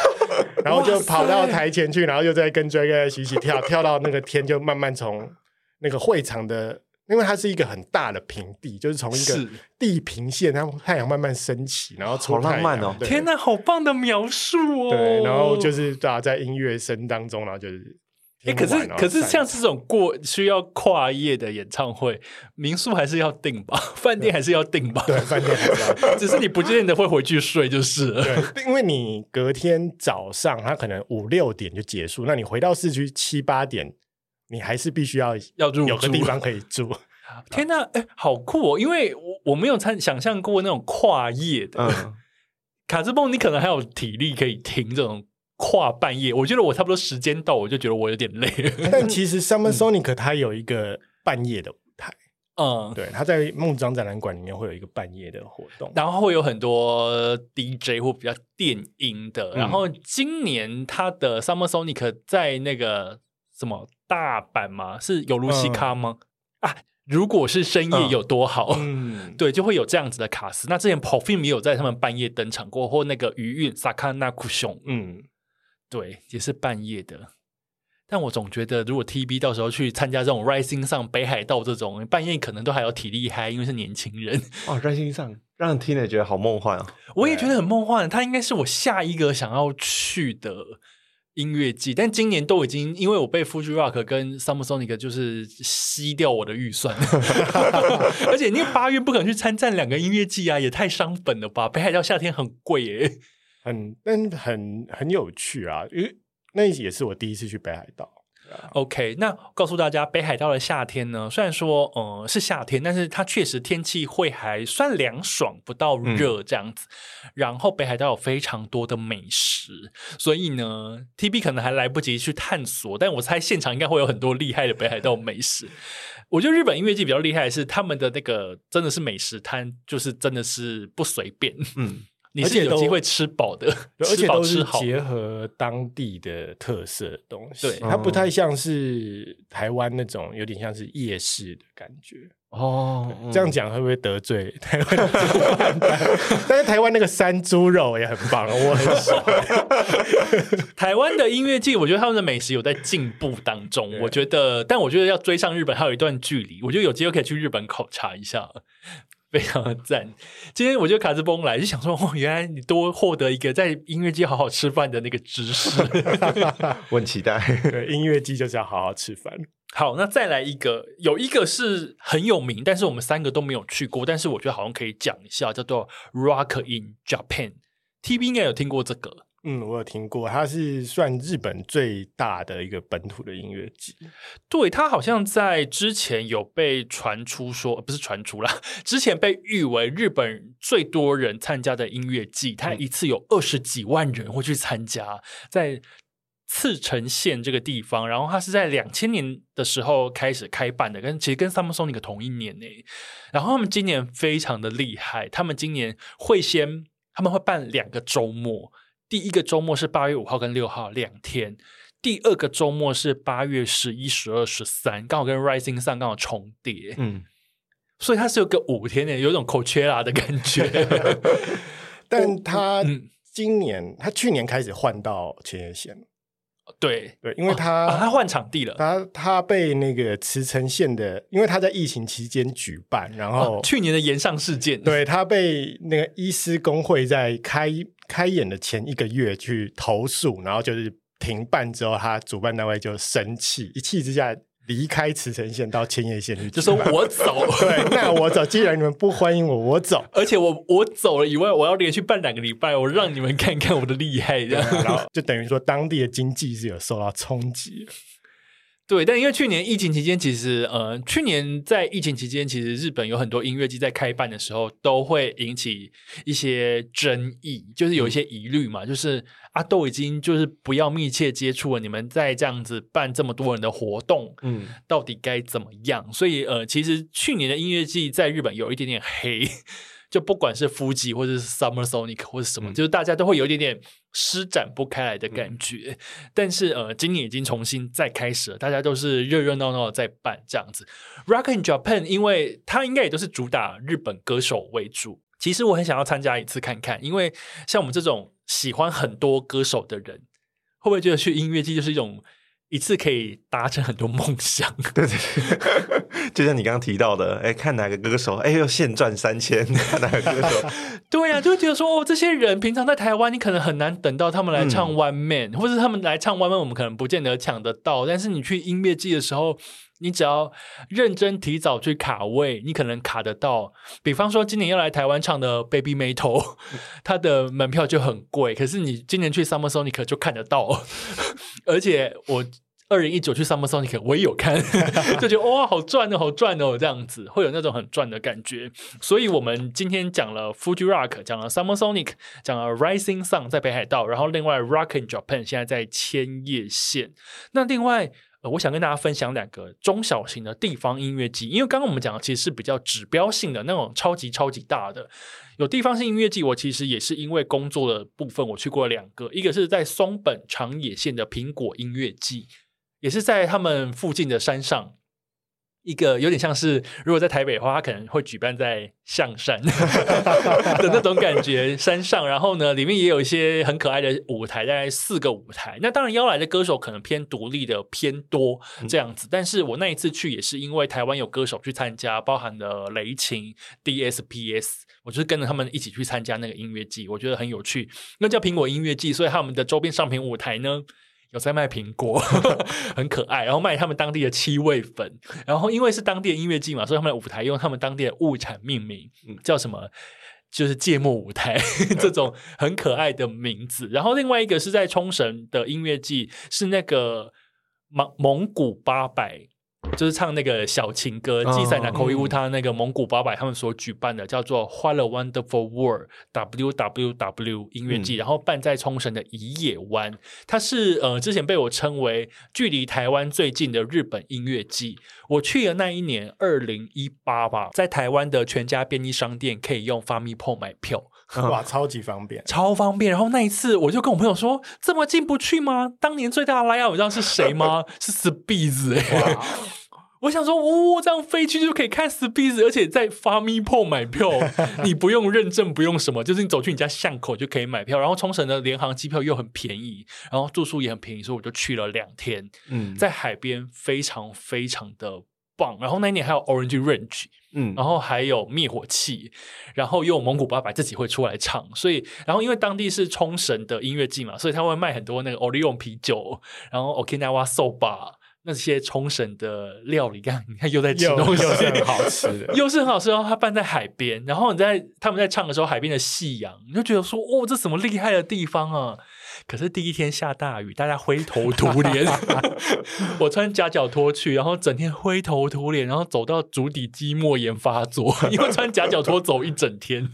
然后就跑到台前去，然后又在跟 Dragon Edge 一起跳，跳到那个天就慢慢从那个会场的，因为它是一个很大的平地，就是从一个地平线，然后太阳慢慢升起，然后出太阳，好浪漫哦！对天哪，好棒的描述哦！对，然后就是大家在音乐声当中，然后就是。哎，可是可是像这种过需要跨夜的演唱会，民宿还是要订吧，饭店还是要订吧。对，饭店还是要，只是你不见得会回去睡就是了。对，因为你隔天早上他可能五六点就结束，那你回到市区七八点，你还是必须要要住有个地方可以住。天哪，哎，好酷哦！因为我我没有参想象过那种跨夜的、嗯、卡兹蹦，你可能还有体力可以听这种跨半夜。我觉得我差不多时间到，我就觉得我有点累了。但其实 Summer Sonic 它有一个半夜的舞台，嗯，对，它在梦章展览馆里面会有一个半夜的活动，然后会有很多 DJ 或比较电音的。嗯、然后今年它的 Summer Sonic 在那个什么大阪吗？是有露西卡吗？嗯、啊。如果是深夜有多好，嗯，对，就会有这样子的卡司。那之前也有在他们半夜登场过，或那个余韵 Sakanakushon，嗯，对，也是半夜的。但我总觉得，如果 TB 到时候去参加这种 Rising 上北海道这种半夜，可能都还有体力嗨，因为是年轻人哦。Rising 上让人听了觉得好梦幻哦，我也觉得很梦幻。它应该是我下一个想要去的。音乐季，但今年都已经因为我被 Fuji Rock 跟 Summer Sonic 就是吸掉我的预算，而且你八月不可能去参战两个音乐季啊，也太伤本了吧！北海道夏天很贵耶，很但很很有趣啊，因为那也是我第一次去北海道。OK，那告诉大家，北海道的夏天呢，虽然说呃是夏天，但是它确实天气会还算凉爽，不到热这样子。嗯、然后北海道有非常多的美食，所以呢，TB 可能还来不及去探索，但我猜现场应该会有很多厉害的北海道美食。我觉得日本音乐季比较厉害的是他们的那个真的是美食摊，就是真的是不随便，嗯。你是有机会吃饱的 而且都是结合当地的特色的东西。对，它不太像是台湾那种有点像是夜市的感觉。哦，这样讲会不会得罪台湾？但是台湾那个山猪肉也很棒，我很喜欢。台湾的音乐季，我觉得他们的美食有在进步当中。我觉得，但我觉得要追上日本还有一段距离。我觉得有机会可以去日本考察一下。非常的赞！今天我就卡兹崩来，就想说，哦，原来你多获得一个在音乐季好好吃饭的那个知识，我很期待。对，音乐季就是要好好吃饭。好，那再来一个，有一个是很有名，但是我们三个都没有去过，但是我觉得好像可以讲一下，叫做 Rock in Japan，TB 应该有听过这个。嗯，我有听过，它是算日本最大的一个本土的音乐季。对，它好像在之前有被传出说，不是传出啦，之前被誉为日本最多人参加的音乐季，它一次有二十几万人会去参加，在茨城县这个地方。然后它是在两千年的时候开始开办的，跟其实跟 Summer Sonic 同一年呢。然后他们今年非常的厉害，他们今年会先他们会办两个周末。第一个周末是八月五号跟六号两天，第二个周末是八月十一、十二、十三，刚好跟 Rising Sun 刚好重叠，嗯，所以它是有个五天的，有种 Coachella 的感觉。但他今年、嗯、他去年开始换到千叶县，对对，因为他、哦啊、他换场地了，他他被那个茨城县的，因为他在疫情期间举办，然后、哦、去年的延上事件，对他被那个医师工会在开。开演的前一个月去投诉，然后就是停办之后，他主办单位就生气，一气之下离开茨城县到千叶县去，就说我走，对，那我走。既然你们不欢迎我，我走。而且我我走了以外，我要连续办两个礼拜，我让你们看看我的厉害，这样，然后就等于说当地的经济是有受到冲击。对，但因为去年疫情期间，其实呃，去年在疫情期间，其实日本有很多音乐季在开办的时候都会引起一些争议，就是有一些疑虑嘛，嗯、就是啊，都已经就是不要密切接触了，你们再这样子办这么多人的活动，嗯，到底该怎么样？所以呃，其实去年的音乐季在日本有一点点黑。就不管是 Fuji 或者是 Summer Sonic 或者什么，嗯、就是大家都会有一点点施展不开来的感觉。嗯、但是呃，今年已经重新再开始了，大家都是热热闹闹的在办这样子。Rock in Japan，因为它应该也都是主打日本歌手为主。其实我很想要参加一次看看，因为像我们这种喜欢很多歌手的人，会不会觉得去音乐季就是一种？一次可以达成很多梦想，对 对对，就像你刚刚提到的，哎，看哪个歌手，哎，又现赚三千，看哪个歌手，对呀、啊，就会觉得说，哦，这些人平常在台湾，你可能很难等到他们来唱 One Man，、嗯、或者他们来唱 One Man，我们可能不见得抢得到，但是你去音乐季的时候。你只要认真提早去卡位，你可能卡得到。比方说，今年要来台湾唱的 Baby Metal，它的门票就很贵。可是你今年去 Summer Sonic 就看得到，而且我二零一九去 Summer Sonic，我也有看，就觉得哇，好赚哦，好赚哦，这样子会有那种很赚的感觉。所以，我们今天讲了 Fuji Rock，讲了 Summer Sonic，讲了 Rising Sun 在北海道，然后另外 Rock in Japan 现在在千叶县。那另外，呃，我想跟大家分享两个中小型的地方音乐祭，因为刚刚我们讲的其实是比较指标性的那种超级超级大的有地方性音乐祭。我其实也是因为工作的部分，我去过两个，一个是在松本长野县的苹果音乐祭。也是在他们附近的山上，一个有点像是，如果在台北的话，他可能会举办在象山 的那种感觉，山上。然后呢，里面也有一些很可爱的舞台，大概四个舞台。那当然邀来的歌手可能偏独立的偏多这样子。但是我那一次去也是因为台湾有歌手去参加，包含了雷琴、DSPS，我就是跟着他们一起去参加那个音乐季，我觉得很有趣。那叫苹果音乐季，所以他们的周边商品舞台呢，有在卖苹果，很可爱，然后卖他们当地的七味粉，然后因为是当地的音乐季嘛，所以他们的舞台用他们当地的物产命名，叫什么？就是芥末舞台 这种很可爱的名字。然后另外一个是在冲绳的音乐季，是那个蒙蒙古八百。就是唱那个小情歌，祭赛那口义乌他那个蒙古八百他们所举办的叫做 What a Wonderful World WWW 音乐季，嗯、然后办在冲绳的一野湾，它是呃之前被我称为距离台湾最近的日本音乐季。我去的那一年二零一八吧，在台湾的全家便利商店可以用 FamiPort 买票，哇，超级方便，超方便。然后那一次我就跟我朋友说，这么进不去吗？当年最大的 line-up 你知道是谁吗？是 Spies 哎。我想说，哦，这样飞去就可以看 Spies，而且在 FamiPort 买票，你不用认证，不用什么，就是你走去你家巷口就可以买票。然后冲绳的联航机票又很便宜，然后住宿也很便宜，所以我就去了两天。嗯，在海边非常非常的棒。然后那一年还有 Orange Range，嗯，然后还有灭火器，然后又有蒙古八百自己会出来唱。所以，然后因为当地是冲绳的音乐季嘛，所以他会卖很多那个 Orion 啤酒，然后 Okinawa Soba。那些冲绳的料理，看你看又在吃东西，又是很好吃的，又是很好吃。然后它办在海边，然后你在他们在唱的时候，海边的夕阳，你就觉得说，哦，这什么厉害的地方啊！可是第一天下大雨，大家灰头土脸。我穿夹脚拖去，然后整天灰头土脸，然后走到足底肌膜炎发作，因为穿夹脚拖走一整天。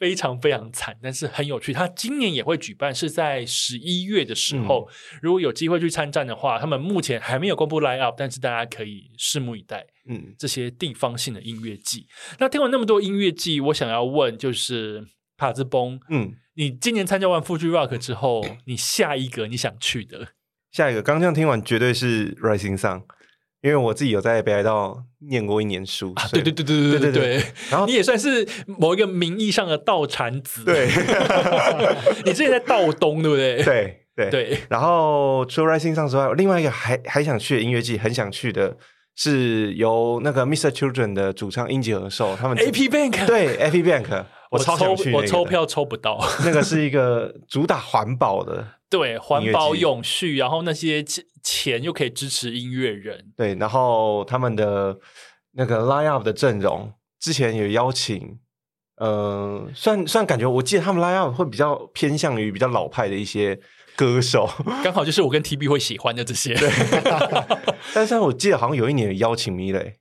非常非常惨，但是很有趣。他今年也会举办，是在十一月的时候。嗯、如果有机会去参战的话，他们目前还没有公布 line up，但是大家可以拭目以待。嗯，这些地方性的音乐季。那听完那么多音乐季，我想要问，就是卡兹崩，嗯，你今年参加完 Fuji Rock 之后，你下一个你想去的？下一个，刚这样听完，绝对是 Rising Sun。因为我自己有在北海道念过一年书，啊、对对对对对对对，对。然后你也算是某一个名义上的道产子。对，你之前在道东，对不对？对对对。然后除了 Rising Sun 之外，另外一个还还想去的音乐季，很想去的是由那个 Mr. Children 的主唱英吉和寿他们 AP Bank 对 AP Bank，我超想去，我抽票抽不到。那个是一个主打环保的。对，环保永续，然后那些钱又可以支持音乐人。对，然后他们的那个 line up 的阵容，之前有邀请，呃，算算感觉，我记得他们 line up 会比较偏向于比较老派的一些歌手，刚好就是我跟 TB 会喜欢的这些。对，但是我记得好像有一年有邀请米蕾。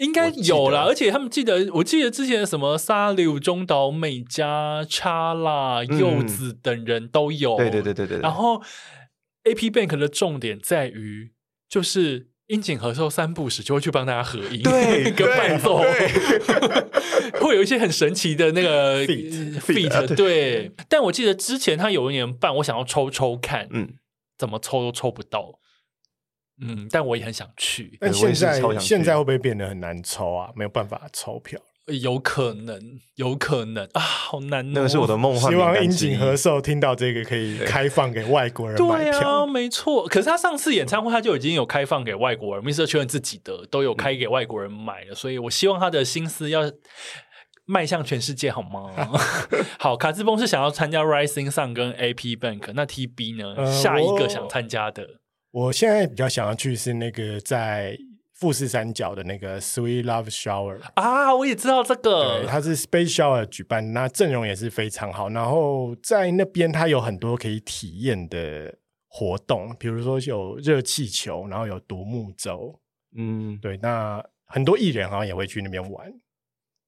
应该有啦，而且他们记得，我记得之前什么沙柳、中岛美嘉、叉啦、柚子等人都有。对对对对对。然后 AP Bank 的重点在于，就是樱井和寿三不时就会去帮大家合音，对，跟伴奏，会有一些很神奇的那个 feat feat。对，但我记得之前他有一年办，我想要抽抽看，嗯，怎么抽都抽不到。嗯，但我也很想去。但现在现在会不会变得很难抽啊？没有办法抽票？有可能，有可能啊，好难哦。那个是我的梦幻。希望樱井和寿听到这个可以开放给外国人买票。对啊，没错。可是他上次演唱会他就已经有开放给外国人，Mr. Children 自己的都有开给外国人买了，嗯、所以我希望他的心思要迈向全世界，好吗？好，卡兹崩是想要参加 Rising Sun 跟 AP Bank，那 TB 呢？呃、下一个想参加的。我现在比较想要去是那个在富士山脚的那个 Sweet Love Shower 啊，我也知道这个，它是 Space Shower 举办，那阵容也是非常好。然后在那边，它有很多可以体验的活动，比如说有热气球，然后有独木舟，嗯，对，那很多艺人好像也会去那边玩，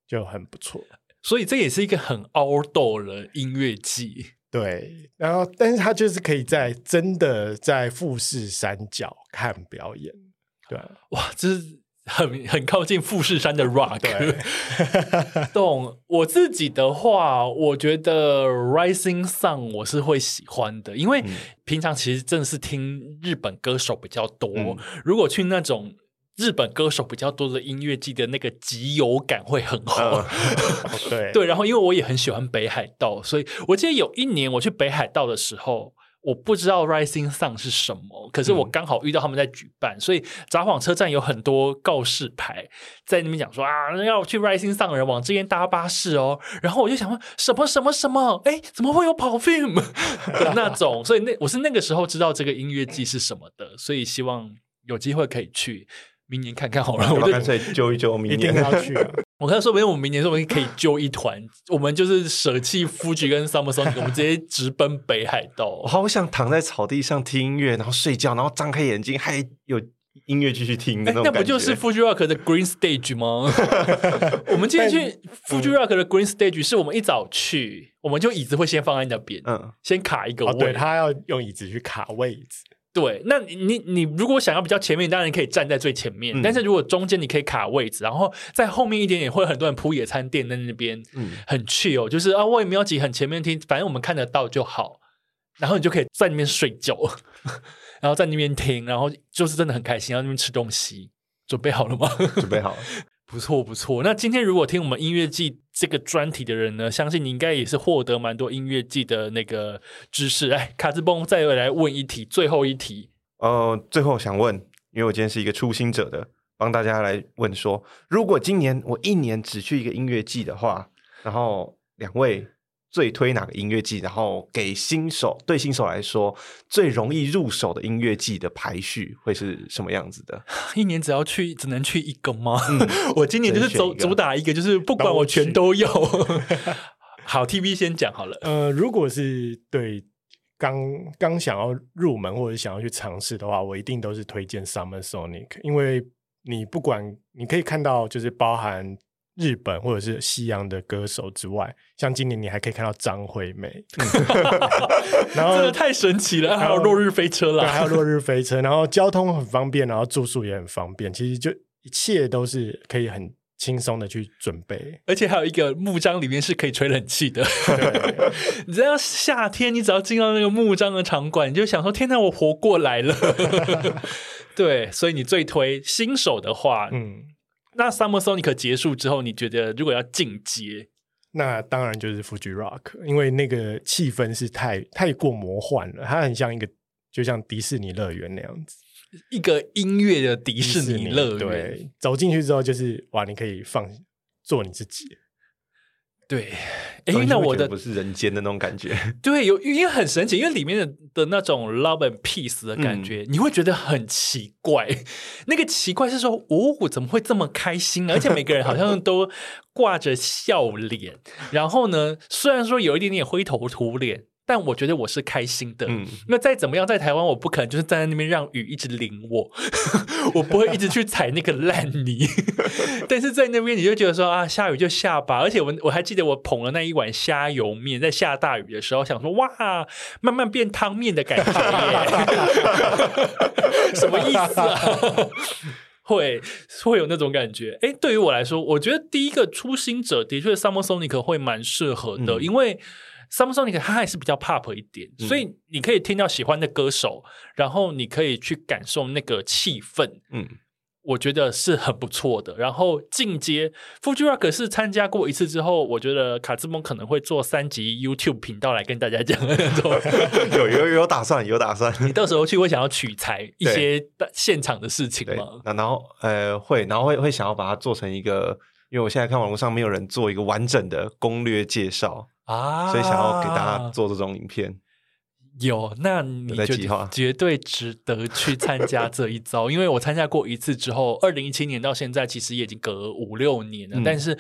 就很不错。所以这也是一个很 outdoor 的音乐季。对，然后但是他就是可以在真的在富士山脚看表演，对，哇，这是很很靠近富士山的 rock。对，懂。我自己的话，我觉得 Rising Sun 我是会喜欢的，因为平常其实真的是听日本歌手比较多，嗯、如果去那种。日本歌手比较多的音乐季的那个集邮感会很好，呃、对对。然后因为我也很喜欢北海道，所以我记得有一年我去北海道的时候，我不知道 Rising Sun 是什么，可是我刚好遇到他们在举办，嗯、所以札幌车站有很多告示牌在那边讲说啊，要去 Rising Sun 的人往这边搭巴士哦。然后我就想问什么什么什么？哎，怎么会有 Perfume 的那种？所以那我是那个时候知道这个音乐季是什么的，所以希望有机会可以去。明年看看好了，我干脆揪一揪，明年要去。我看说不定我们明年说不定可以揪一团，我们就是舍弃 Fuji 跟 Summer Sonic，我们直接直奔北海道。我好想躺在草地上听音乐，然后睡觉，然后张开眼睛还有音乐继续听的那种感觉。那不就是 Fuji Rock 的 Green Stage 吗？我们今天去 Fuji Rock 的 Green Stage，是我们一早去，我们就椅子会先放在那边，嗯，先卡一个位，对，他要用椅子去卡位置。对，那你你你如果想要比较前面，当然可以站在最前面。嗯、但是如果中间你可以卡位置，然后在后面一点点，会有很多人铺野餐垫在那边，嗯，很 chill，就是啊，我也没有挤很前面听，反正我们看得到就好。然后你就可以在那边睡觉，然后在那边听，然后就是真的很开心，然后那边吃东西。准备好了吗？准备好了。不错不错，那今天如果听我们音乐季这个专题的人呢，相信你应该也是获得蛮多音乐季的那个知识。哎，卡兹崩再来问一题，最后一题。呃，最后想问，因为我今天是一个初心者的，帮大家来问说，如果今年我一年只去一个音乐季的话，然后两位。最推哪个音乐季？然后给新手，对新手来说最容易入手的音乐季的排序会是什么样子的？一年只要去，只能去一个吗？嗯、我今年就是走主打一个，就是不管我全都要。好，TV 先讲好了。呃，如果是对刚刚想要入门或者想要去尝试的话，我一定都是推荐 Summer Sonic，因为你不管你可以看到，就是包含。日本或者是西洋的歌手之外，像今年你还可以看到张惠妹，然后真的太神奇了，还有落日飞车啦，还有落日飞车，然后交通很方便，然后住宿也很方便，其实就一切都是可以很轻松的去准备，而且还有一个木章里面是可以吹冷气的，你知道夏天你只要进到那个木章的场馆，你就想说天哪，我活过来了，对，所以你最推新手的话，嗯。那 Summer Sonic 结束之后，你觉得如果要进阶，那当然就是 Fuji Rock，因为那个气氛是太太过魔幻了，它很像一个，就像迪士尼乐园那样子，一个音乐的迪士尼乐园。对，走进去之后就是哇，你可以放做你自己。对，哎，那我的不是人间的那种感觉。对，有因为很神奇，因为里面的的那种 love and peace 的感觉，嗯、你会觉得很奇怪。那个奇怪是说，哦，怎么会这么开心呢？而且每个人好像 都挂着笑脸。然后呢，虽然说有一点点灰头土脸。但我觉得我是开心的，嗯，那再怎么样，在台湾我不可能就是站在那边让雨一直淋我，我不会一直去踩那个烂泥。但是在那边你就觉得说啊，下雨就下吧。而且我我还记得我捧了那一碗虾油面，在下大雨的时候，想说哇，慢慢变汤面的感觉，什么意思啊？会会有那种感觉。哎，对于我来说，我觉得第一个初心者的确 Summer Sonic 会蛮适合的，嗯、因为。Summer Sonic 它还是比较 pop 一点，嗯、所以你可以听到喜欢的歌手，然后你可以去感受那个气氛，嗯，我觉得是很不错的。然后进阶 Fuji Rock 是参加过一次之后，我觉得卡兹蒙可能会做三集 YouTube 频道来跟大家讲那种，有有有打算，有打算。你到时候去会想要取材一些现场的事情吗？那然后呃会，然后会会想要把它做成一个，因为我现在看网络上没有人做一个完整的攻略介绍。啊，所以想要给大家做这种影片，有，那你就绝对值得去参加这一招，因为我参加过一次之后，二零一七年到现在其实也已经隔五六年了，嗯、但是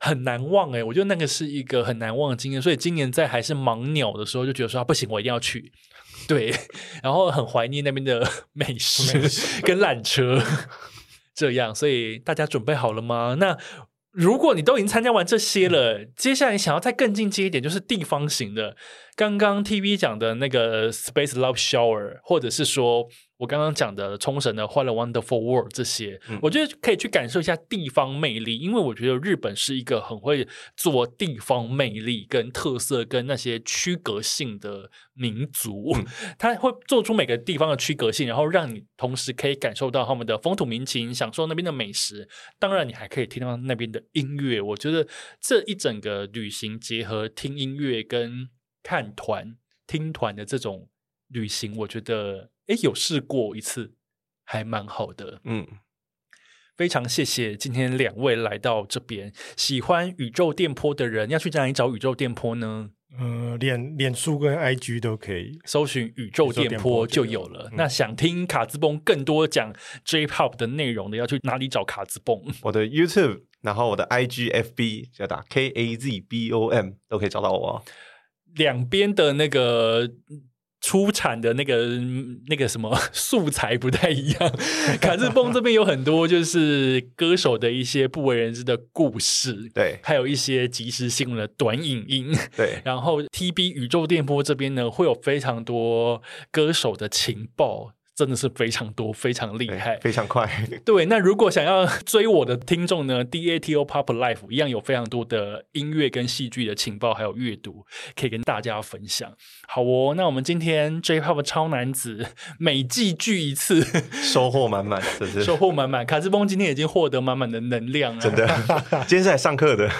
很难忘哎、欸，我觉得那个是一个很难忘的经验，所以今年在还是盲鸟的时候就觉得说、啊、不行，我一定要去。对，然后很怀念那边的美食跟缆车，这样，所以大家准备好了吗？那。如果你都已经参加完这些了，嗯、接下来想要再更进阶一点，就是地方型的。刚刚 TV 讲的那个 Space Love Shower，或者是说我刚刚讲的冲绳的 What a Wonderful World 这些，嗯、我觉得可以去感受一下地方魅力，因为我觉得日本是一个很会做地方魅力跟特色跟那些区隔性的民族，嗯、他会做出每个地方的区隔性，然后让你同时可以感受到他们的风土民情，享受那边的美食，当然你还可以听到那边的音乐。我觉得这一整个旅行结合听音乐跟看团、听团的这种旅行，我觉得诶有试过一次，还蛮好的。嗯，非常谢谢今天两位来到这边。喜欢宇宙电波的人要去哪里找宇宙电波呢？呃，脸脸书跟 IG 都可以搜寻宇宙电波就有了。嗯、那想听卡兹蹦更多讲 J-Pop 的内容的，要去哪里找卡兹蹦？我的 YouTube，然后我的 IGFB 就打 K A Z B O M 都可以找到我。两边的那个出产的那个那个什么 素材不太一样，卡日蹦这边有很多就是歌手的一些不为人知的故事，对，还有一些即时新闻的短影音，对，然后 TB 宇宙电波这边呢会有非常多歌手的情报。真的是非常多，非常厉害，非常快。对，那如果想要追我的听众呢，DATO Pop Life 一样有非常多的音乐跟戏剧的情报，还有阅读可以跟大家分享。好哦，那我们今天 J-Pop 超男子每季聚一次，收获满满，真是收获满满。卡斯崩今天已经获得满满的能量了，真的。今天是来上课的。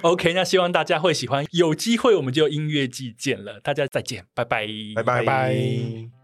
OK，那希望大家会喜欢。有机会我们就音乐季见了，大家再见，拜拜，拜拜拜。